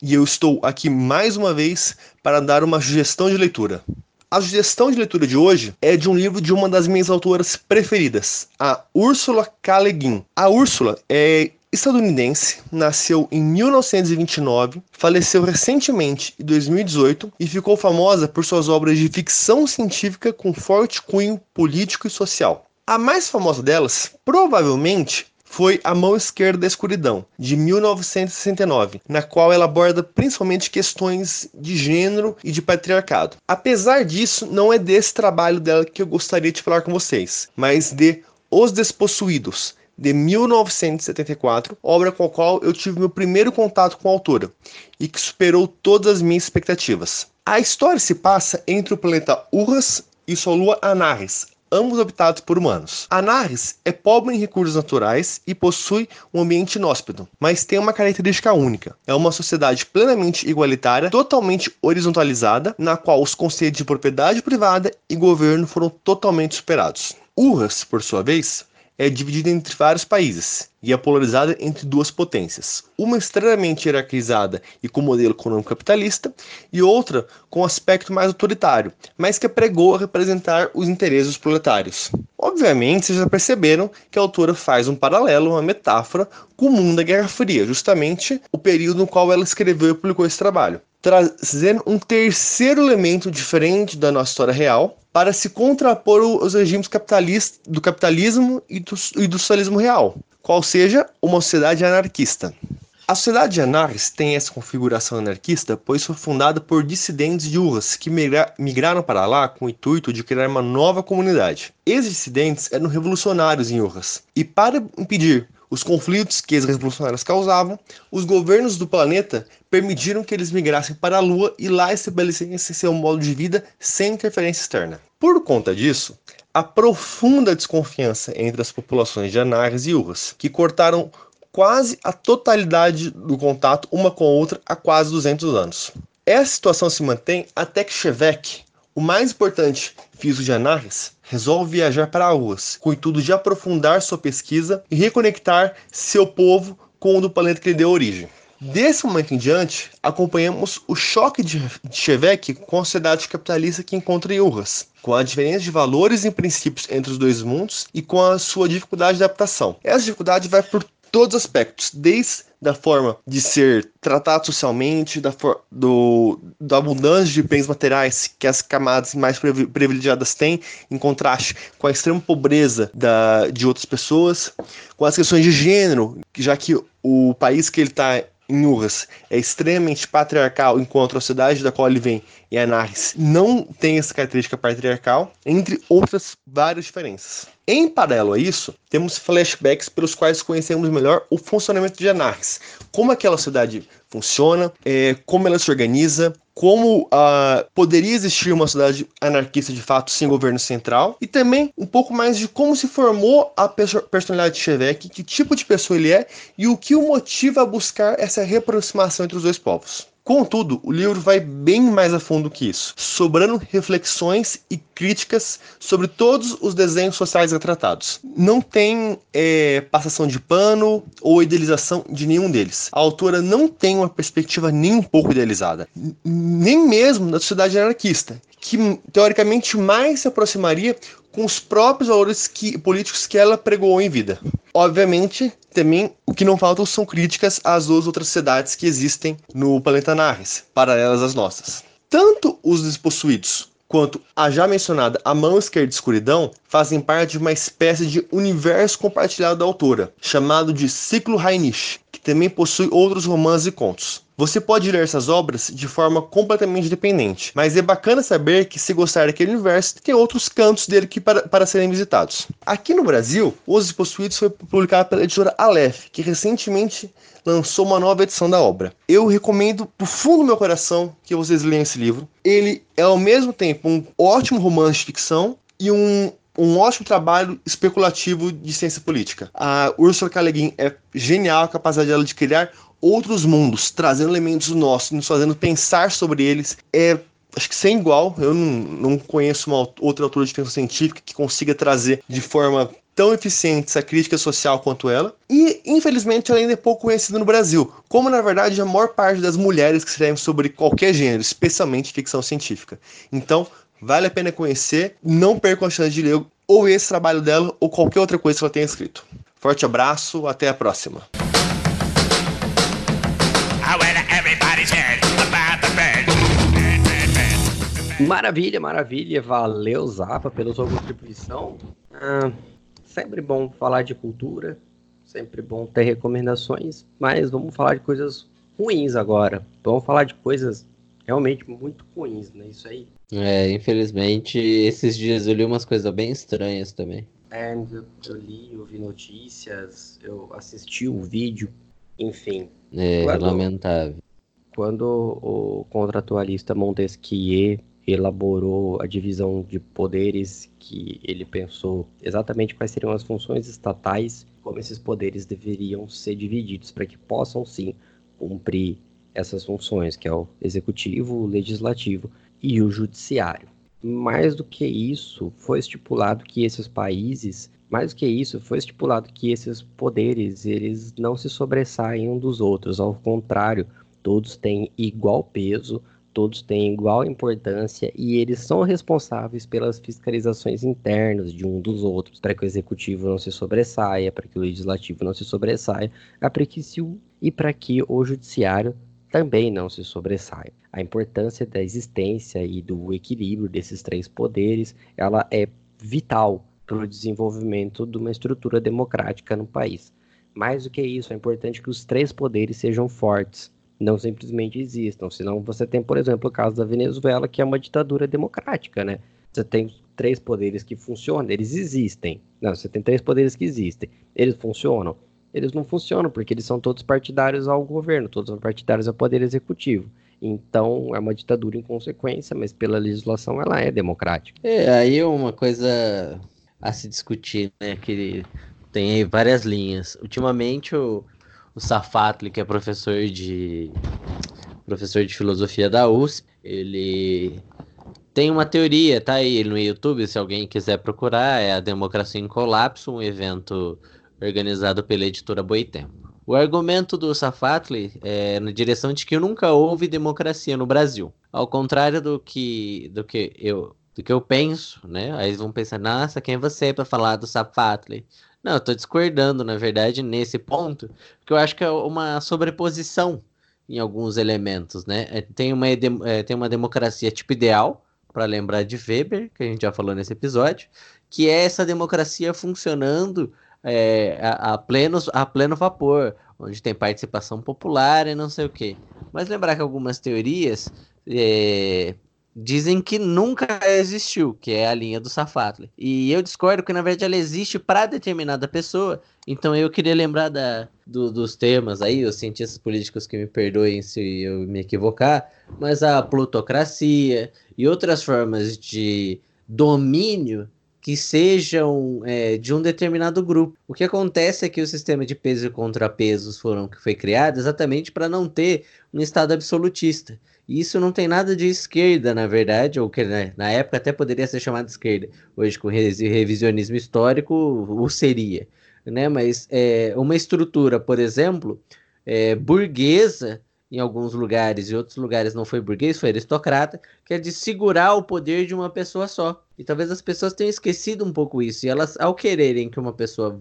e eu estou aqui mais uma vez para dar uma sugestão de leitura. A sugestão de leitura de hoje é de um livro de uma das minhas autoras preferidas, a Úrsula K. Le Guin. A Úrsula é estadunidense, nasceu em 1929, faleceu recentemente em 2018 e ficou famosa por suas obras de ficção científica com forte cunho político e social. A mais famosa delas, provavelmente, foi A Mão Esquerda da Escuridão, de 1969, na qual ela aborda principalmente questões de gênero e de patriarcado. Apesar disso, não é desse trabalho dela que eu gostaria de falar com vocês, mas de Os Despossuídos, de 1974, obra com a qual eu tive meu primeiro contato com a autora e que superou todas as minhas expectativas. A história se passa entre o planeta Urras e sua lua Anarres, ambos habitados por humanos. Anarres é pobre em recursos naturais e possui um ambiente inóspito, mas tem uma característica única: é uma sociedade plenamente igualitária, totalmente horizontalizada, na qual os conceitos de propriedade privada e governo foram totalmente superados. Urras, por sua vez, é dividida entre vários países e é polarizada entre duas potências. Uma extremamente hierarquizada e com modelo econômico capitalista, e outra com aspecto mais autoritário, mas que pregou a representar os interesses dos proletários. Obviamente, vocês já perceberam que a autora faz um paralelo, uma metáfora com o mundo da Guerra Fria, justamente o período no qual ela escreveu e publicou esse trabalho. Trazendo um terceiro elemento diferente da nossa história real, para se contrapor os regimes capitalistas, do capitalismo e do, e do socialismo real, qual seja uma sociedade anarquista. A sociedade de Anares tem essa configuração anarquista, pois foi fundada por dissidentes de Urras que migra migraram para lá com o intuito de criar uma nova comunidade. Esses dissidentes eram revolucionários em Urras, e para impedir os conflitos que os revolucionários causavam, os governos do planeta permitiram que eles migrassem para a Lua e lá estabelecessem seu modo de vida sem interferência externa. Por conta disso, a profunda desconfiança entre as populações de Anares e Urras, que cortaram quase a totalidade do contato uma com a outra há quase 200 anos. Essa situação se mantém até que Chevek, o mais importante físico de Anaris, resolve viajar para Auas, com o intuito de aprofundar sua pesquisa e reconectar seu povo com o do planeta que lhe deu origem. Desse momento em diante, acompanhamos o choque de Chevek com a sociedade capitalista que encontra em Urras, com a diferença de valores e princípios entre os dois mundos e com a sua dificuldade de adaptação. Essa dificuldade vai por todos os aspectos, desde da forma de ser tratado socialmente, da, do, da abundância de bens materiais que as camadas mais privilegiadas têm, em contraste com a extrema pobreza da, de outras pessoas, com as questões de gênero, já que o país que ele está em Urras é extremamente patriarcal, enquanto a cidade da qual ele vem, em Anaris, não tem essa característica patriarcal, entre outras várias diferenças. Em paralelo a isso, temos flashbacks pelos quais conhecemos melhor o funcionamento de Anaris, como aquela cidade funciona, é, como ela se organiza, como uh, poderia existir uma sociedade anarquista de fato sem governo central, e também um pouco mais de como se formou a personalidade de Chevek, que tipo de pessoa ele é e o que o motiva a buscar essa reaproximação entre os dois povos. Contudo, o livro vai bem mais a fundo que isso, sobrando reflexões e críticas sobre todos os desenhos sociais retratados. Não tem é, passação de pano ou idealização de nenhum deles. A autora não tem uma perspectiva nem um pouco idealizada, nem mesmo da sociedade anarquista, que teoricamente mais se aproximaria com os próprios valores que, políticos que ela pregou em vida. Obviamente, também o que não faltam são críticas às duas outras sociedades que existem no planeta Narres, paralelas às nossas. Tanto os despossuídos quanto a já mencionada A Mão Esquerda de Escuridão fazem parte de uma espécie de universo compartilhado da autora, chamado de Ciclo Heinrich, que também possui outros romances e contos. Você pode ler essas obras de forma completamente independente, mas é bacana saber que se gostar daquele universo, tem outros cantos dele que para, para serem visitados. Aqui no Brasil, Os Despossuídos foi publicado pela editora Aleph, que recentemente lançou uma nova edição da obra. Eu recomendo do fundo do meu coração que vocês leiam esse livro. Ele é ao mesmo tempo um ótimo romance de ficção e um um ótimo trabalho especulativo de ciência política. A Ursula K. Le Guin é genial a capacidade dela de criar outros mundos, trazendo elementos nossos, nos fazendo pensar sobre eles. É acho que sem igual. Eu não, não conheço uma outra autora de ficção científica que consiga trazer de forma tão eficiente essa crítica social quanto ela. E, infelizmente, ela ainda é pouco conhecida no Brasil, como na verdade a maior parte das mulheres que escrevem sobre qualquer gênero, especialmente ficção científica. Então, vale a pena conhecer, não percam a chance de ler ou esse trabalho dela ou qualquer outra coisa que ela tenha escrito. Forte abraço, até a próxima. Maravilha, maravilha. Valeu, Zapa, pela sua contribuição. Ah, sempre bom falar de cultura, sempre bom ter recomendações, mas vamos falar de coisas ruins agora. Vamos falar de coisas realmente muito ruins, né? Isso aí. É, infelizmente, esses dias eu li umas coisas bem estranhas também. É, eu, eu li, eu vi notícias, eu assisti o um vídeo, enfim. É, lamentável. Quando o contratualista Montesquieu elaborou a divisão de poderes que ele pensou exatamente quais seriam as funções estatais, como esses poderes deveriam ser divididos para que possam sim cumprir essas funções, que é o executivo, o legislativo e o judiciário. Mais do que isso, foi estipulado que esses países, mais do que isso, foi estipulado que esses poderes, eles não se sobressaem um dos outros, ao contrário, todos têm igual peso, todos têm igual importância e eles são responsáveis pelas fiscalizações internas de um dos outros, para que o executivo não se sobressaia, para que o legislativo não se sobressaia, e para que o judiciário também não se sobressai. A importância da existência e do equilíbrio desses três poderes, ela é vital para o desenvolvimento de uma estrutura democrática no país. Mais do que isso, é importante que os três poderes sejam fortes, não simplesmente existam. Senão você tem, por exemplo, o caso da Venezuela, que é uma ditadura democrática, né? Você tem três poderes que funcionam, eles existem. Não, você tem três poderes que existem. Eles funcionam? Eles não funcionam, porque eles são todos partidários ao governo, todos são partidários ao poder executivo. Então, é uma ditadura em consequência, mas pela legislação ela é democrática. É, aí uma coisa a se discutir, né? Que tem várias linhas. Ultimamente o, o Safatli, que é professor de professor de filosofia da USP, ele tem uma teoria, tá aí no YouTube, se alguém quiser procurar, é a Democracia em Colapso, um evento organizado pela editora Boitempo. O argumento do Safatli é na direção de que nunca houve democracia no Brasil. Ao contrário do que, do que eu do que eu penso, né? Aí eles vão pensar, nossa, quem é você para falar do Safatli? Não, eu tô discordando, na verdade, nesse ponto, porque eu acho que é uma sobreposição em alguns elementos, né? É, tem uma, é, tem uma democracia tipo ideal, para lembrar de Weber, que a gente já falou nesse episódio, que é essa democracia funcionando é, a, a, pleno, a pleno vapor, onde tem participação popular e não sei o quê. Mas lembrar que algumas teorias é, dizem que nunca existiu, que é a linha do Safatli. E eu discordo que, na verdade, ela existe para determinada pessoa. Então eu queria lembrar da, do, dos temas aí, os cientistas políticos que me perdoem se eu me equivocar, mas a plutocracia e outras formas de domínio que sejam é, de um determinado grupo. O que acontece é que o sistema de pesos e contrapesos foram que foi criado exatamente para não ter um estado absolutista. Isso não tem nada de esquerda, na verdade, ou que né, na época até poderia ser chamado de esquerda. Hoje, com revisionismo histórico, o seria. Né? Mas é, uma estrutura, por exemplo, é, burguesa, em alguns lugares, e outros lugares não foi burguês, foi aristocrata, que é de segurar o poder de uma pessoa só. E talvez as pessoas tenham esquecido um pouco isso. E elas, ao quererem que uma pessoa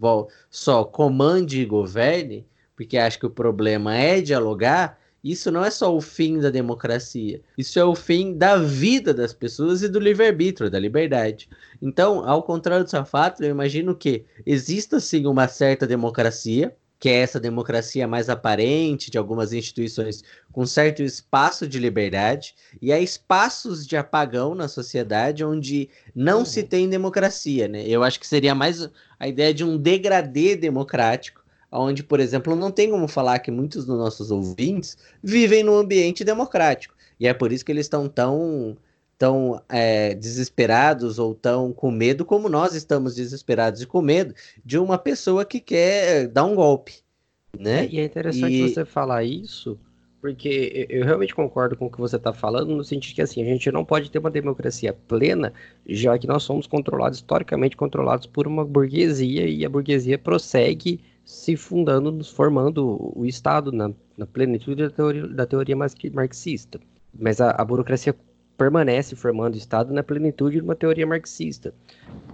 só comande e governe, porque acha que o problema é dialogar, isso não é só o fim da democracia, isso é o fim da vida das pessoas e do livre-arbítrio, da liberdade. Então, ao contrário do Safato, eu imagino que exista sim uma certa democracia, que é essa democracia mais aparente de algumas instituições com certo espaço de liberdade, e há espaços de apagão na sociedade onde não uhum. se tem democracia, né? Eu acho que seria mais a ideia de um degradê democrático, onde, por exemplo, não tem como falar que muitos dos nossos ouvintes vivem num ambiente democrático. E é por isso que eles estão tão, tão é, desesperados ou tão com medo como nós estamos desesperados e com medo de uma pessoa que quer dar um golpe. Né? E é interessante e... você falar isso, porque eu realmente concordo com o que você está falando, no sentido que assim, a gente não pode ter uma democracia plena, já que nós somos controlados, historicamente controlados por uma burguesia, e a burguesia prossegue se fundando, nos formando o Estado na, na plenitude da teoria, da teoria marxista. Mas a, a, burocracia permanece formando o Estado na plenitude de uma teoria marxista.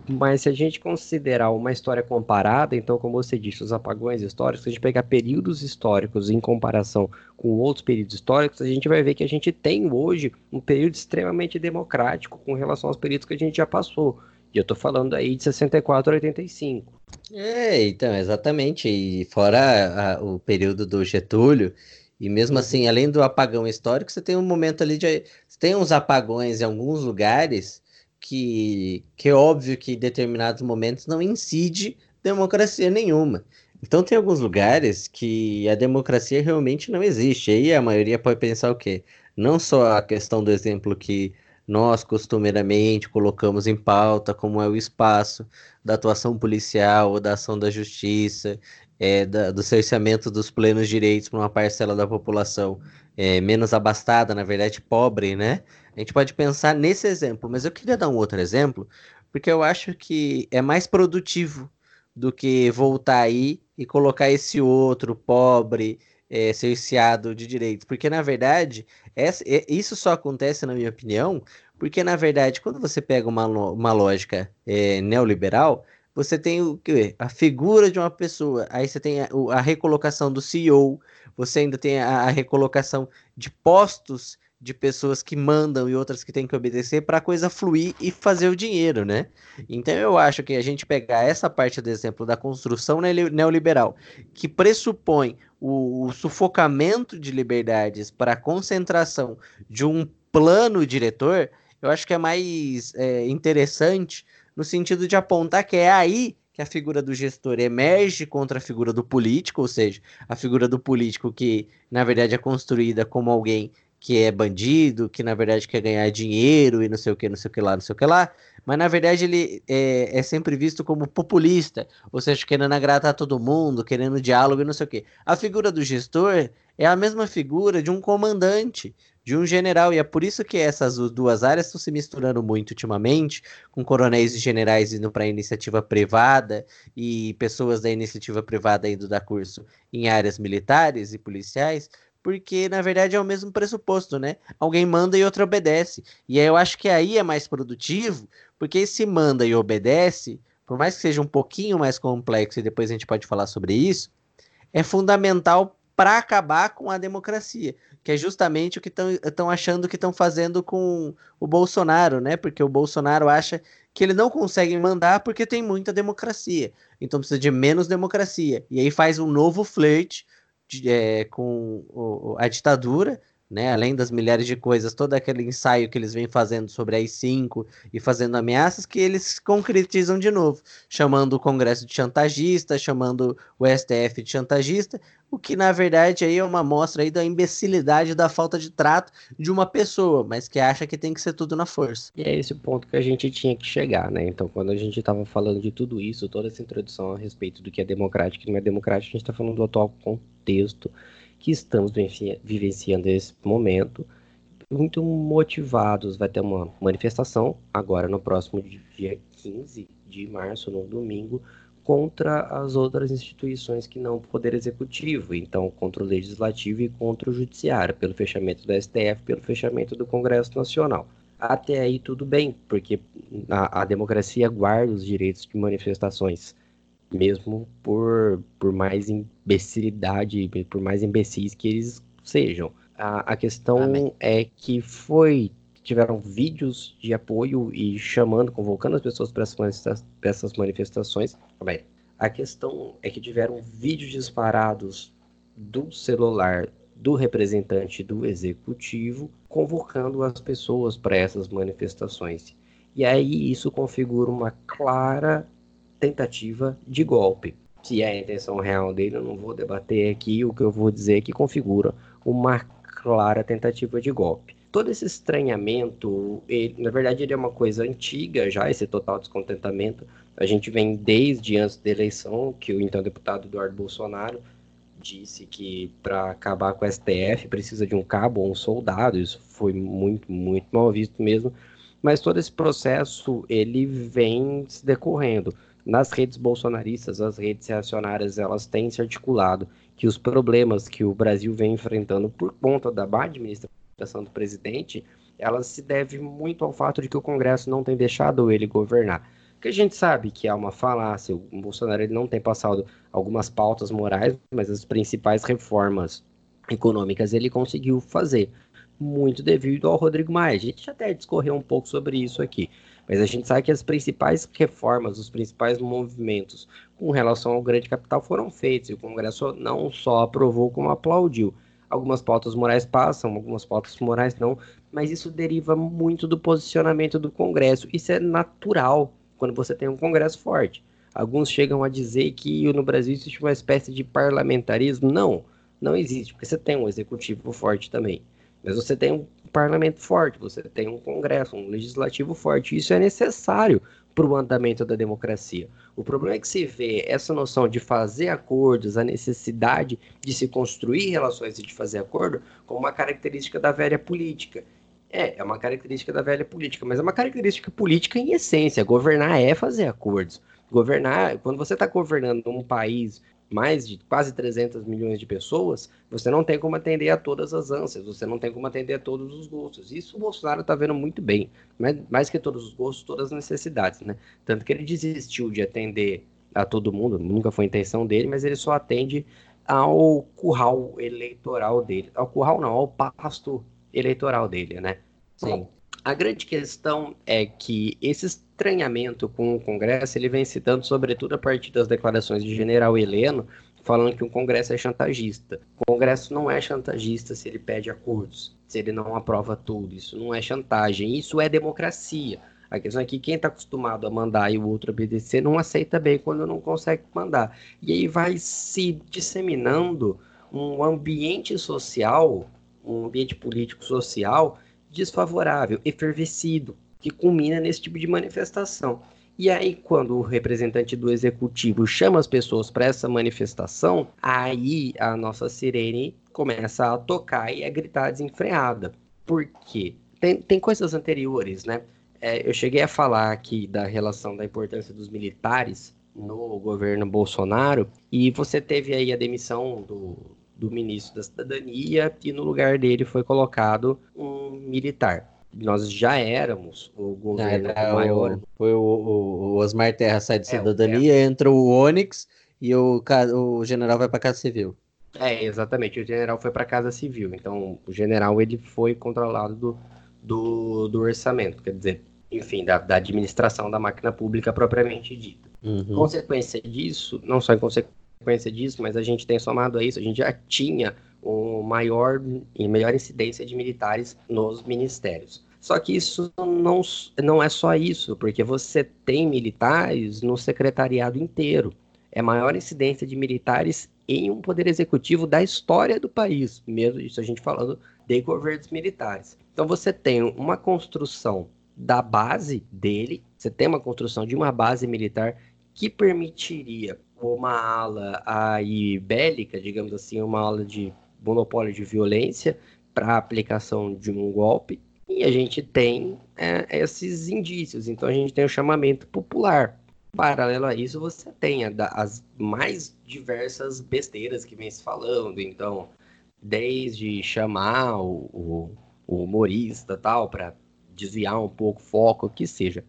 Mas se a gente considerar uma história comparada, então, como você disse, os apagões históricos, se a gente pegar períodos históricos em comparação com outros períodos históricos, a gente vai ver que a gente tem hoje um período extremamente democrático com relação aos períodos que a gente já passou. E eu estou falando aí de 64 a 85. É, então, exatamente. E fora a, o período do Getúlio, e mesmo uhum. assim, além do apagão histórico, você tem um momento ali de. Você tem uns apagões em alguns lugares que, que é óbvio que em determinados momentos não incide democracia nenhuma. Então tem alguns lugares que a democracia realmente não existe. Aí a maioria pode pensar o quê? Não só a questão do exemplo que nós costumeiramente colocamos em pauta, como é o espaço da atuação policial ou da ação da justiça, é, da, do cerceamento dos plenos direitos para uma parcela da população é, menos abastada, na verdade pobre, né? A gente pode pensar nesse exemplo, mas eu queria dar um outro exemplo, porque eu acho que é mais produtivo do que voltar aí e colocar esse outro pobre, é, cerceado de direitos. Porque, na verdade, essa, isso só acontece, na minha opinião, porque, na verdade, quando você pega uma, uma lógica é, neoliberal, você tem o a figura de uma pessoa, aí você tem a, a recolocação do CEO, você ainda tem a, a, recolocação de postos de pessoas que mandam e outras que têm que obedecer para a coisa fluir e fazer o dinheiro, né? Então eu acho que a gente pegar essa parte do exemplo da construção neoliberal, que pressupõe o, o sufocamento de liberdades para a concentração de um plano diretor, eu acho que é mais é, interessante no sentido de apontar que é aí que a figura do gestor emerge contra a figura do político, ou seja, a figura do político que, na verdade, é construída como alguém que é bandido, que na verdade quer ganhar dinheiro e não sei o que, não sei o que lá, não sei o que lá, mas na verdade ele é, é sempre visto como populista, ou seja, querendo agradar todo mundo, querendo diálogo e não sei o que. A figura do gestor é a mesma figura de um comandante, de um general, e é por isso que essas duas áreas estão se misturando muito ultimamente, com coronéis e generais indo para a iniciativa privada e pessoas da iniciativa privada indo dar curso em áreas militares e policiais, porque na verdade é o mesmo pressuposto, né? Alguém manda e outro obedece. E aí eu acho que aí é mais produtivo, porque se manda e obedece, por mais que seja um pouquinho mais complexo, e depois a gente pode falar sobre isso, é fundamental para acabar com a democracia que é justamente o que estão achando que estão fazendo com o Bolsonaro, né? Porque o Bolsonaro acha que ele não consegue mandar porque tem muita democracia. Então precisa de menos democracia. E aí faz um novo flerte é, com a ditadura, né? Além das milhares de coisas, todo aquele ensaio que eles vêm fazendo sobre a I-5 e fazendo ameaças, que eles concretizam de novo, chamando o Congresso de chantagista, chamando o STF de chantagista, o que na verdade aí é uma mostra aí da imbecilidade da falta de trato de uma pessoa, mas que acha que tem que ser tudo na força. E é esse ponto que a gente tinha que chegar, né? Então, quando a gente estava falando de tudo isso, toda essa introdução a respeito do que é democrático e não é democrático, a gente está falando do atual contexto que estamos vivenciando nesse momento, muito motivados. Vai ter uma manifestação agora no próximo dia 15 de março, no domingo, contra as outras instituições que não o Poder Executivo, então contra o Legislativo e contra o Judiciário, pelo fechamento do STF, pelo fechamento do Congresso Nacional. Até aí tudo bem, porque a, a democracia guarda os direitos de manifestações, mesmo por, por mais imbecilidade, por mais imbecis que eles sejam. A, a questão Amém. é que foi tiveram vídeos de apoio e chamando, convocando as pessoas para essas manifestações. Bem, a questão é que tiveram vídeos disparados do celular do representante do executivo convocando as pessoas para essas manifestações. E aí isso configura uma clara tentativa de golpe. Se é a intenção real dele, eu não vou debater aqui. O que eu vou dizer é que configura uma clara tentativa de golpe todo esse estranhamento, ele, na verdade, ele é uma coisa antiga já, esse total descontentamento. A gente vem desde antes da eleição, que o então deputado Eduardo Bolsonaro disse que para acabar com o STF precisa de um cabo ou um soldado. Isso foi muito, muito mal visto mesmo. Mas todo esse processo ele vem se decorrendo. Nas redes bolsonaristas, as redes reacionárias, elas têm se articulado que os problemas que o Brasil vem enfrentando por conta da má administração do presidente, ela se deve muito ao fato de que o Congresso não tem deixado ele governar. Porque a gente sabe que há uma falácia, o Bolsonaro ele não tem passado algumas pautas morais, mas as principais reformas econômicas ele conseguiu fazer, muito devido ao Rodrigo Maia. A gente até discorreu um pouco sobre isso aqui, mas a gente sabe que as principais reformas, os principais movimentos com relação ao grande capital foram feitos, e o Congresso não só aprovou, como aplaudiu. Algumas pautas morais passam, algumas pautas morais não, mas isso deriva muito do posicionamento do Congresso. Isso é natural quando você tem um Congresso forte. Alguns chegam a dizer que no Brasil existe uma espécie de parlamentarismo. Não, não existe, porque você tem um executivo forte também. Mas você tem um parlamento forte, você tem um Congresso, um legislativo forte. Isso é necessário para o andamento da democracia. O problema é que se vê essa noção de fazer acordos, a necessidade de se construir relações e de fazer acordo, como uma característica da velha política. É, é uma característica da velha política, mas é uma característica política em essência. Governar é fazer acordos. Governar, quando você está governando um país mais de quase 300 milhões de pessoas, você não tem como atender a todas as ânsias, você não tem como atender a todos os gostos. Isso o Bolsonaro está vendo muito bem, mais, mais que todos os gostos, todas as necessidades, né? Tanto que ele desistiu de atender a todo mundo, nunca foi a intenção dele, mas ele só atende ao curral eleitoral dele. Ao curral não, ao pasto eleitoral dele, né? Sim. A grande questão é que esse estranhamento com o Congresso ele vem citando sobretudo a partir das declarações de General Heleno, falando que o Congresso é chantagista. O Congresso não é chantagista se ele pede acordos, se ele não aprova tudo. Isso não é chantagem, isso é democracia. A questão é que quem está acostumado a mandar e o outro obedecer não aceita bem quando não consegue mandar. E aí vai se disseminando um ambiente social, um ambiente político social desfavorável, efervescido, que culmina nesse tipo de manifestação. E aí, quando o representante do executivo chama as pessoas para essa manifestação, aí a nossa sirene começa a tocar e a gritar desenfreada. Por quê? Tem, tem coisas anteriores, né? É, eu cheguei a falar aqui da relação da importância dos militares no governo Bolsonaro, e você teve aí a demissão do, do ministro da Cidadania e no lugar dele foi colocado um militar. Nós já éramos o governo Era maior. O, foi o, o, Osmar Terra sai de é, Cidadania, é, entra o Onyx e o, o general vai para Casa Civil. É, exatamente. O general foi para Casa Civil. Então, o general ele foi controlado do, do, do orçamento, quer dizer, enfim, da, da administração da máquina pública propriamente dita. Uhum. Consequência disso, não só em consequência consequência disso, mas a gente tem somado a isso, a gente já tinha o maior e melhor incidência de militares nos ministérios. Só que isso não, não é só isso, porque você tem militares no secretariado inteiro. É a maior incidência de militares em um poder executivo da história do país, mesmo isso a gente falando de governos militares. Então você tem uma construção da base dele, você tem uma construção de uma base militar que permitiria uma ala aí bélica, digamos assim, uma ala de monopólio de violência para aplicação de um golpe. E a gente tem é, esses indícios. Então a gente tem o chamamento popular. Paralelo a isso, você tem as mais diversas besteiras que vem se falando. Então, desde chamar o, o, o humorista tal para desviar um pouco o foco, que seja.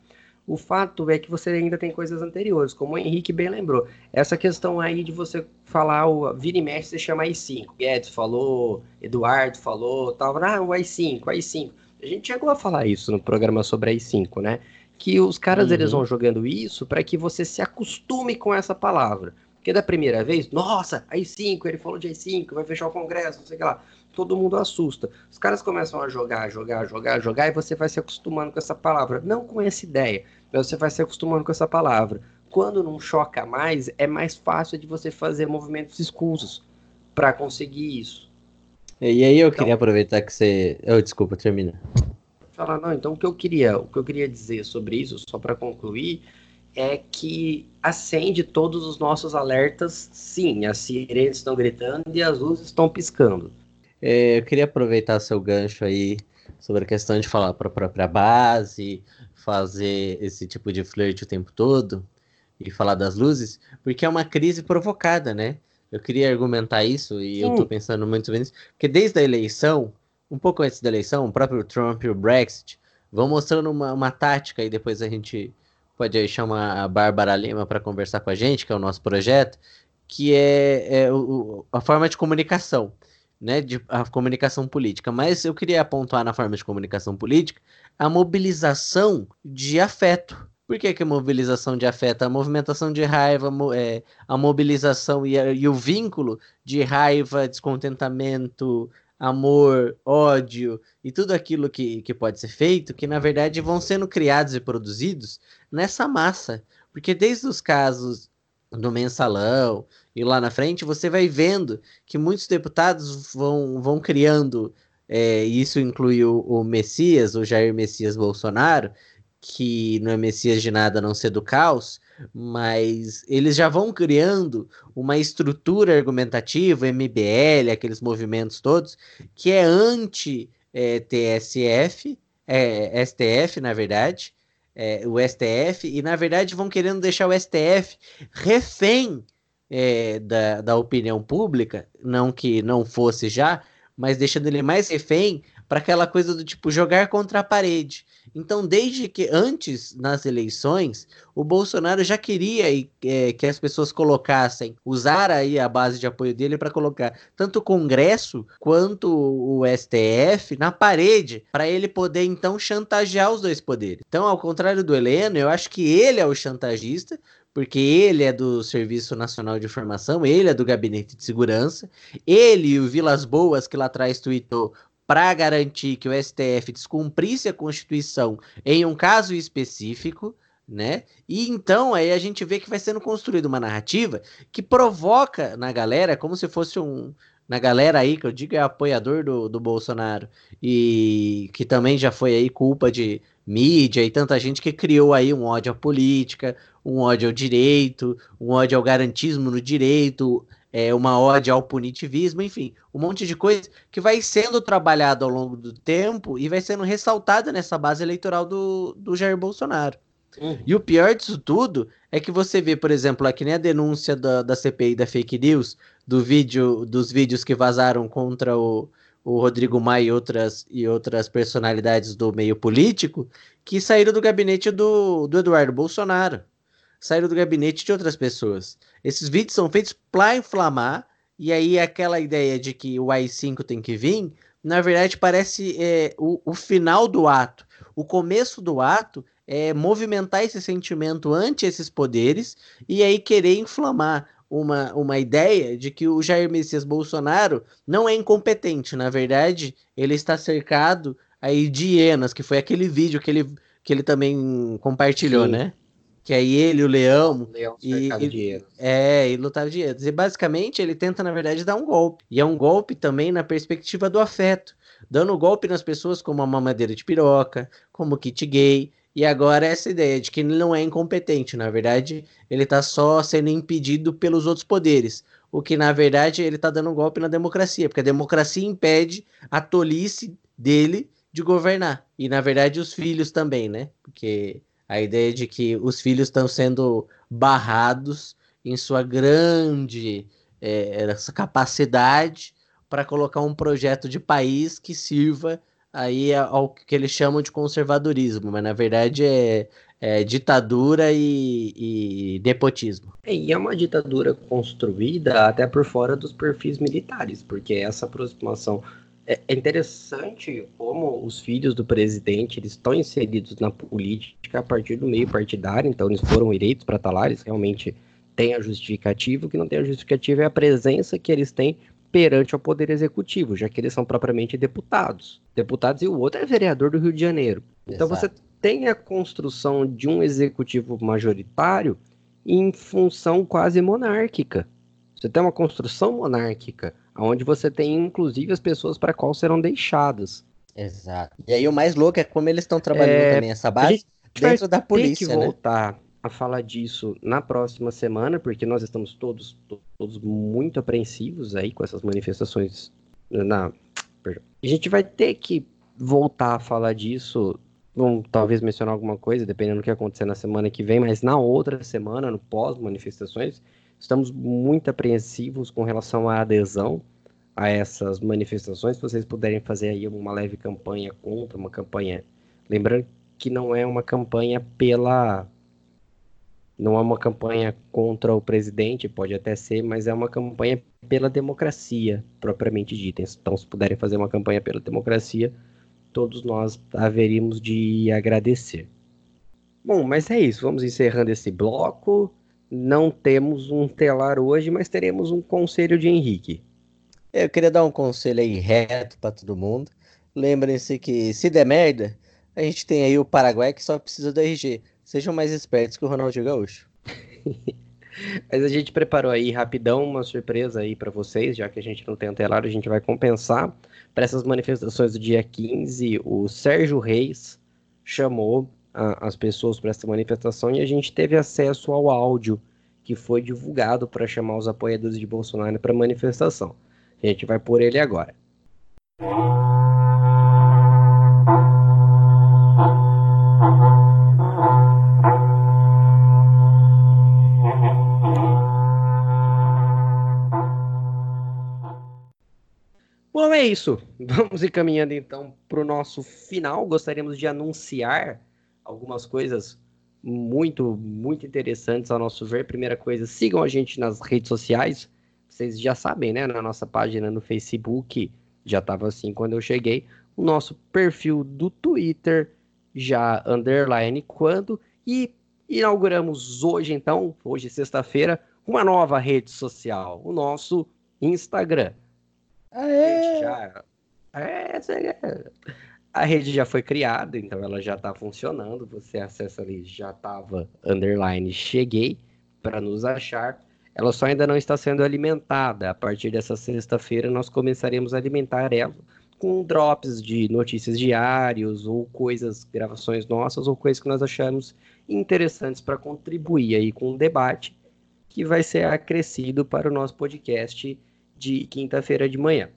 O fato é que você ainda tem coisas anteriores, como o Henrique bem lembrou. Essa questão aí de você falar, o vira e mexe, você chama i5. Guedes falou, Eduardo falou, tal, ah, o i5, o i5. A gente chegou a falar isso no programa sobre i5, né? Que os caras uhum. eles vão jogando isso para que você se acostume com essa palavra. Porque da primeira vez, nossa, i5, ele falou de i5, vai fechar o Congresso, não sei o que lá todo mundo assusta. Os caras começam a jogar, jogar, jogar, jogar, e você vai se acostumando com essa palavra. Não com essa ideia, mas você vai se acostumando com essa palavra. Quando não choca mais, é mais fácil de você fazer movimentos escusos para conseguir isso. E aí eu então, queria aproveitar que você. Oh, desculpa, termina. Falar, não, então o que eu queria, o que eu queria dizer sobre isso, só para concluir, é que acende todos os nossos alertas, sim, as sirenes estão gritando e as luzes estão piscando. É, eu queria aproveitar seu gancho aí sobre a questão de falar para a própria base, fazer esse tipo de flerte o tempo todo e falar das luzes, porque é uma crise provocada, né? Eu queria argumentar isso e Sim. eu estou pensando muito nisso, porque desde a eleição, um pouco antes da eleição, o próprio Trump e o Brexit vão mostrando uma, uma tática e depois a gente pode chamar a Bárbara Lima para conversar com a gente, que é o nosso projeto, que é, é o, a forma de comunicação né, de a comunicação política, mas eu queria apontar na forma de comunicação política a mobilização de afeto. Por que, que mobilização de afeto? A movimentação de raiva, é, a mobilização e, a, e o vínculo de raiva, descontentamento, amor, ódio e tudo aquilo que, que pode ser feito, que na verdade vão sendo criados e produzidos nessa massa. Porque desde os casos do mensalão e lá na frente, você vai vendo que muitos deputados vão, vão criando, é, isso inclui o, o Messias, o Jair Messias Bolsonaro, que não é Messias de nada a não ser do caos, mas eles já vão criando uma estrutura argumentativa, MBL, aqueles movimentos todos, que é anti-TSF, é, STF, na verdade, é, o STF, e na verdade vão querendo deixar o STF refém é, da, da opinião pública, não que não fosse já, mas deixando ele mais refém para aquela coisa do tipo jogar contra a parede. Então, desde que antes nas eleições, o Bolsonaro já queria é, que as pessoas colocassem, usar aí a base de apoio dele para colocar tanto o Congresso quanto o STF na parede, para ele poder então chantagear os dois poderes. Então, ao contrário do Heleno, eu acho que ele é o chantagista, porque ele é do Serviço Nacional de Informação, ele é do Gabinete de Segurança, ele e o Vilas Boas, que lá atrás tweetou, para garantir que o STF descumprisse a Constituição em um caso específico, né? E então aí a gente vê que vai sendo construída uma narrativa que provoca na galera, como se fosse um. Na galera aí, que eu digo é apoiador do, do Bolsonaro, e que também já foi aí culpa de mídia e tanta gente que criou aí um ódio à política, um ódio ao direito, um ódio ao garantismo no direito, é, uma ode ao punitivismo, enfim, um monte de coisa que vai sendo trabalhado ao longo do tempo e vai sendo ressaltada nessa base eleitoral do, do Jair Bolsonaro. Uhum. E o pior disso tudo é que você vê, por exemplo, aqui nem a denúncia da, da CPI da fake news, do vídeo, dos vídeos que vazaram contra o, o Rodrigo Maia e outras, e outras personalidades do meio político, que saíram do gabinete do, do Eduardo Bolsonaro saíram do gabinete de outras pessoas. Esses vídeos são feitos para inflamar, e aí aquela ideia de que o AI-5 tem que vir, na verdade parece é, o, o final do ato. O começo do ato é movimentar esse sentimento ante esses poderes e aí querer inflamar uma, uma ideia de que o Jair Messias Bolsonaro não é incompetente. Na verdade, ele está cercado aí de hienas, que foi aquele vídeo que ele, que ele também compartilhou, Sim. né? que é ele, o leão. leão e, e É, e lutar de erros. E basicamente ele tenta, na verdade, dar um golpe. E é um golpe também na perspectiva do afeto. Dando golpe nas pessoas como a mamadeira de piroca, como o kit gay. E agora essa ideia de que ele não é incompetente. Na verdade, ele está só sendo impedido pelos outros poderes. O que, na verdade, ele está dando um golpe na democracia. Porque a democracia impede a tolice dele de governar. E, na verdade, os filhos também, né? Porque a ideia de que os filhos estão sendo barrados em sua grande é, essa capacidade para colocar um projeto de país que sirva aí ao que eles chamam de conservadorismo, mas na verdade é, é ditadura e, e. É, e é uma ditadura construída até por fora dos perfis militares, porque essa aproximação é, é interessante como os filhos do presidente eles estão inseridos na política a partir do meio partidário, então eles foram eleitos para eles realmente têm a justificativa, o que não tem a justificativa é a presença que eles têm perante o poder executivo, já que eles são propriamente deputados. Deputados e o outro é vereador do Rio de Janeiro. Então Exato. você tem a construção de um executivo majoritário em função quase monárquica. Você tem uma construção monárquica onde você tem inclusive as pessoas para qual serão deixadas. Exato. E aí o mais louco é como eles estão trabalhando é, também essa base dentro da polícia, tem que né? voltar a falar disso na próxima semana, porque nós estamos todos todos muito apreensivos aí com essas manifestações na a gente vai ter que voltar a falar disso Vamos talvez mencionar alguma coisa, dependendo do que acontecer na semana que vem, mas na outra semana, no pós-manifestações, Estamos muito apreensivos com relação à adesão a essas manifestações. Se vocês puderem fazer aí uma leve campanha contra, uma campanha. Lembrando que não é uma campanha pela. Não é uma campanha contra o presidente, pode até ser, mas é uma campanha pela democracia, propriamente dita. Então, se puderem fazer uma campanha pela democracia, todos nós haveríamos de agradecer. Bom, mas é isso. Vamos encerrando esse bloco. Não temos um telar hoje, mas teremos um conselho de Henrique. Eu queria dar um conselho aí reto para todo mundo. Lembrem-se que se der merda, a gente tem aí o Paraguai que só precisa do RG. Sejam mais espertos que o Ronaldinho Gaúcho. (laughs) Mas a gente preparou aí rapidão uma surpresa aí para vocês, já que a gente não tem telar, a gente vai compensar para essas manifestações do dia 15. O Sérgio Reis chamou a, as pessoas para essa manifestação e a gente teve acesso ao áudio que foi divulgado para chamar os apoiadores de Bolsonaro para manifestação. A gente vai por ele agora. É isso. (laughs) Vamos ir caminhando então para o nosso final. Gostaríamos de anunciar algumas coisas muito, muito interessantes ao nosso ver. Primeira coisa, sigam a gente nas redes sociais. Vocês já sabem, né? Na nossa página no Facebook, já estava assim quando eu cheguei. O nosso perfil do Twitter, já underline quando. E inauguramos hoje, então, hoje sexta-feira, uma nova rede social, o nosso Instagram. Aê! Já, é, a rede já foi criada, então ela já está funcionando. Você acessa ali, já estava underline, cheguei para nos achar. Ela só ainda não está sendo alimentada. A partir dessa sexta-feira, nós começaremos a alimentar ela com drops de notícias diários ou coisas, gravações nossas ou coisas que nós achamos interessantes para contribuir aí com o debate que vai ser acrescido para o nosso podcast de quinta-feira de manhã.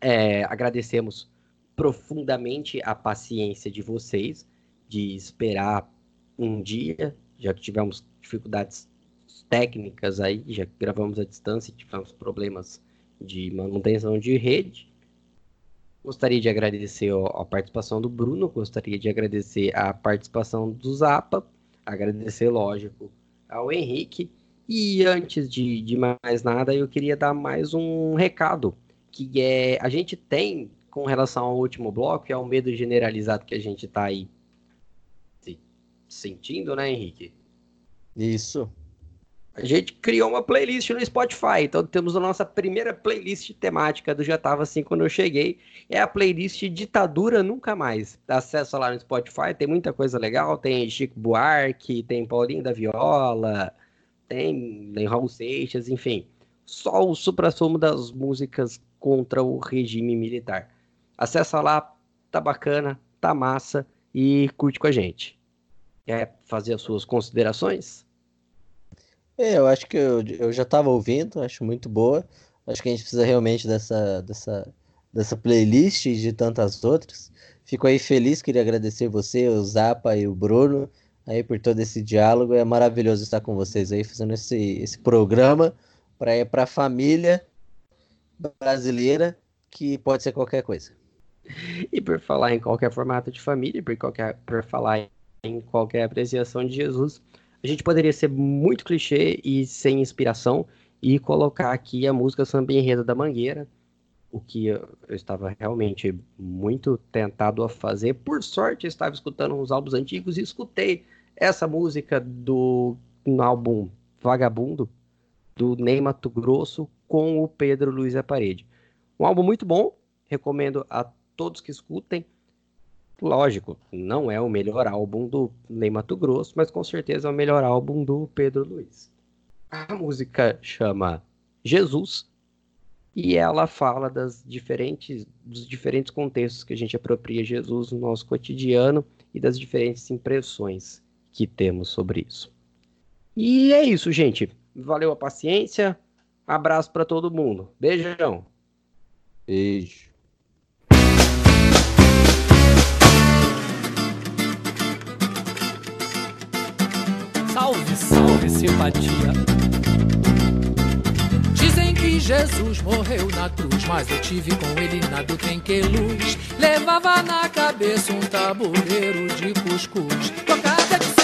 É, agradecemos profundamente a paciência de vocês de esperar um dia, já que tivemos dificuldades técnicas aí, já gravamos à distância, tivemos problemas de manutenção de rede. Gostaria de agradecer a participação do Bruno, gostaria de agradecer a participação do Zapa, agradecer, lógico, ao Henrique e antes de, de mais nada, eu queria dar mais um recado, que é a gente tem com relação ao último bloco, que é o medo generalizado que a gente está aí sentindo, né, Henrique? Isso. A gente criou uma playlist no Spotify, então temos a nossa primeira playlist temática do Já Tava Assim Quando Eu Cheguei. É a playlist Ditadura Nunca Mais. Acesso lá no Spotify, tem muita coisa legal. Tem Chico Buarque, tem Paulinho da Viola, tem, tem Raul Seixas, enfim. Só o supra-sumo das músicas contra o regime militar. Acessa lá, tá bacana, tá massa e curte com a gente. Quer fazer as suas considerações? É, eu acho que eu, eu já estava ouvindo, acho muito boa. Acho que a gente precisa realmente dessa, dessa, dessa playlist e de tantas outras. Fico aí feliz, queria agradecer você, o Zapa e o Bruno aí por todo esse diálogo. É maravilhoso estar com vocês aí fazendo esse, esse programa para ir para a família brasileira que pode ser qualquer coisa. E por falar em qualquer formato de família, por, qualquer, por falar em qualquer apreciação de Jesus, a gente poderia ser muito clichê e sem inspiração e colocar aqui a música Samba Enredo da Mangueira, o que eu, estava realmente muito tentado a fazer. Por sorte, eu estava escutando uns álbuns antigos e escutei essa música do no álbum Vagabundo, do Ney Mato Grosso, com o Pedro Luiz Aparede. Um álbum muito bom, recomendo a todos que escutem. Lógico, não é o melhor álbum do Ney Mato Grosso, mas com certeza é o melhor álbum do Pedro Luiz. A música chama Jesus e ela fala das diferentes, dos diferentes contextos que a gente apropria Jesus no nosso cotidiano e das diferentes impressões que temos sobre isso. E é isso, gente. Valeu a paciência. Abraço para todo mundo. Beijão. Beijo. Salve, salve, simpatia. Dizem que Jesus morreu na cruz, mas eu tive com ele na do tem que luz. Levava na cabeça um tabuleiro de cuscuz. Cocada de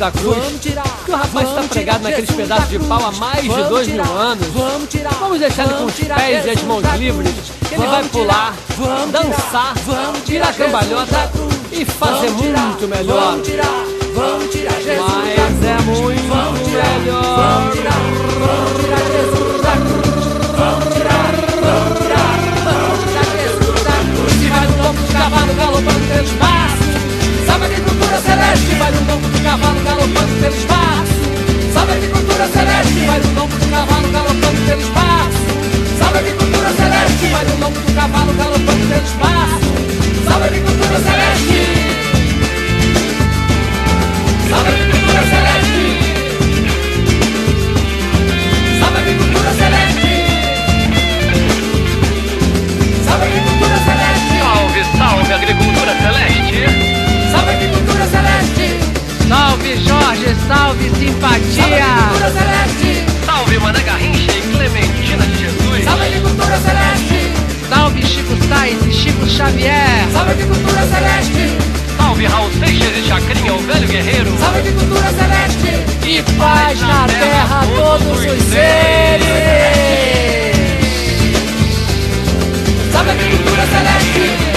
da cruz. Vamos tirar. Que o rapaz está pregado naqueles Jesus pedaços da de pau há mais de dois mil tirar, anos. Vamos tirar. Vamos deixar ele com os pés e as mãos livres. ele vai pular, tirar, vamos dançar, vamos tirar tirar cambalhota cruz. e fazer Vamos tirar, muito melhor. Vamos tirar, vamos tirar Jesus da Mas cruz. é muito Vamos tirar, melhor. Vamos tirar, vamos tirar Jesus da cruz. Vamos tirar, vamos tirar, vamos tirar Jesus da cruz. E vai no lombo do cavalo galopando pelo espaço. Celeste, vai no do cavalo galopando pelo espaço. A agricultura celeste, vai no lombo do cavalo galopando pelo espaço. A agricultura celeste, vai no lombo do cavalo galopando pelo espaço. A agricultura celeste. A agricultura celeste. A agricultura celeste. A agricultura celeste. Salve, salve, agricultura celeste! Salve, Jorge, salve, simpatia! agricultura celeste. Salve, Mané Garrincha e Clementina de Jesus! A agricultura celeste. Salve, Chico Sainz e Chico Xavier! A agricultura celeste. Salve, Raul Seixas e Chacrinha, o velho guerreiro! A agricultura celeste. E paz na terra a todos os seres! A agricultura celeste.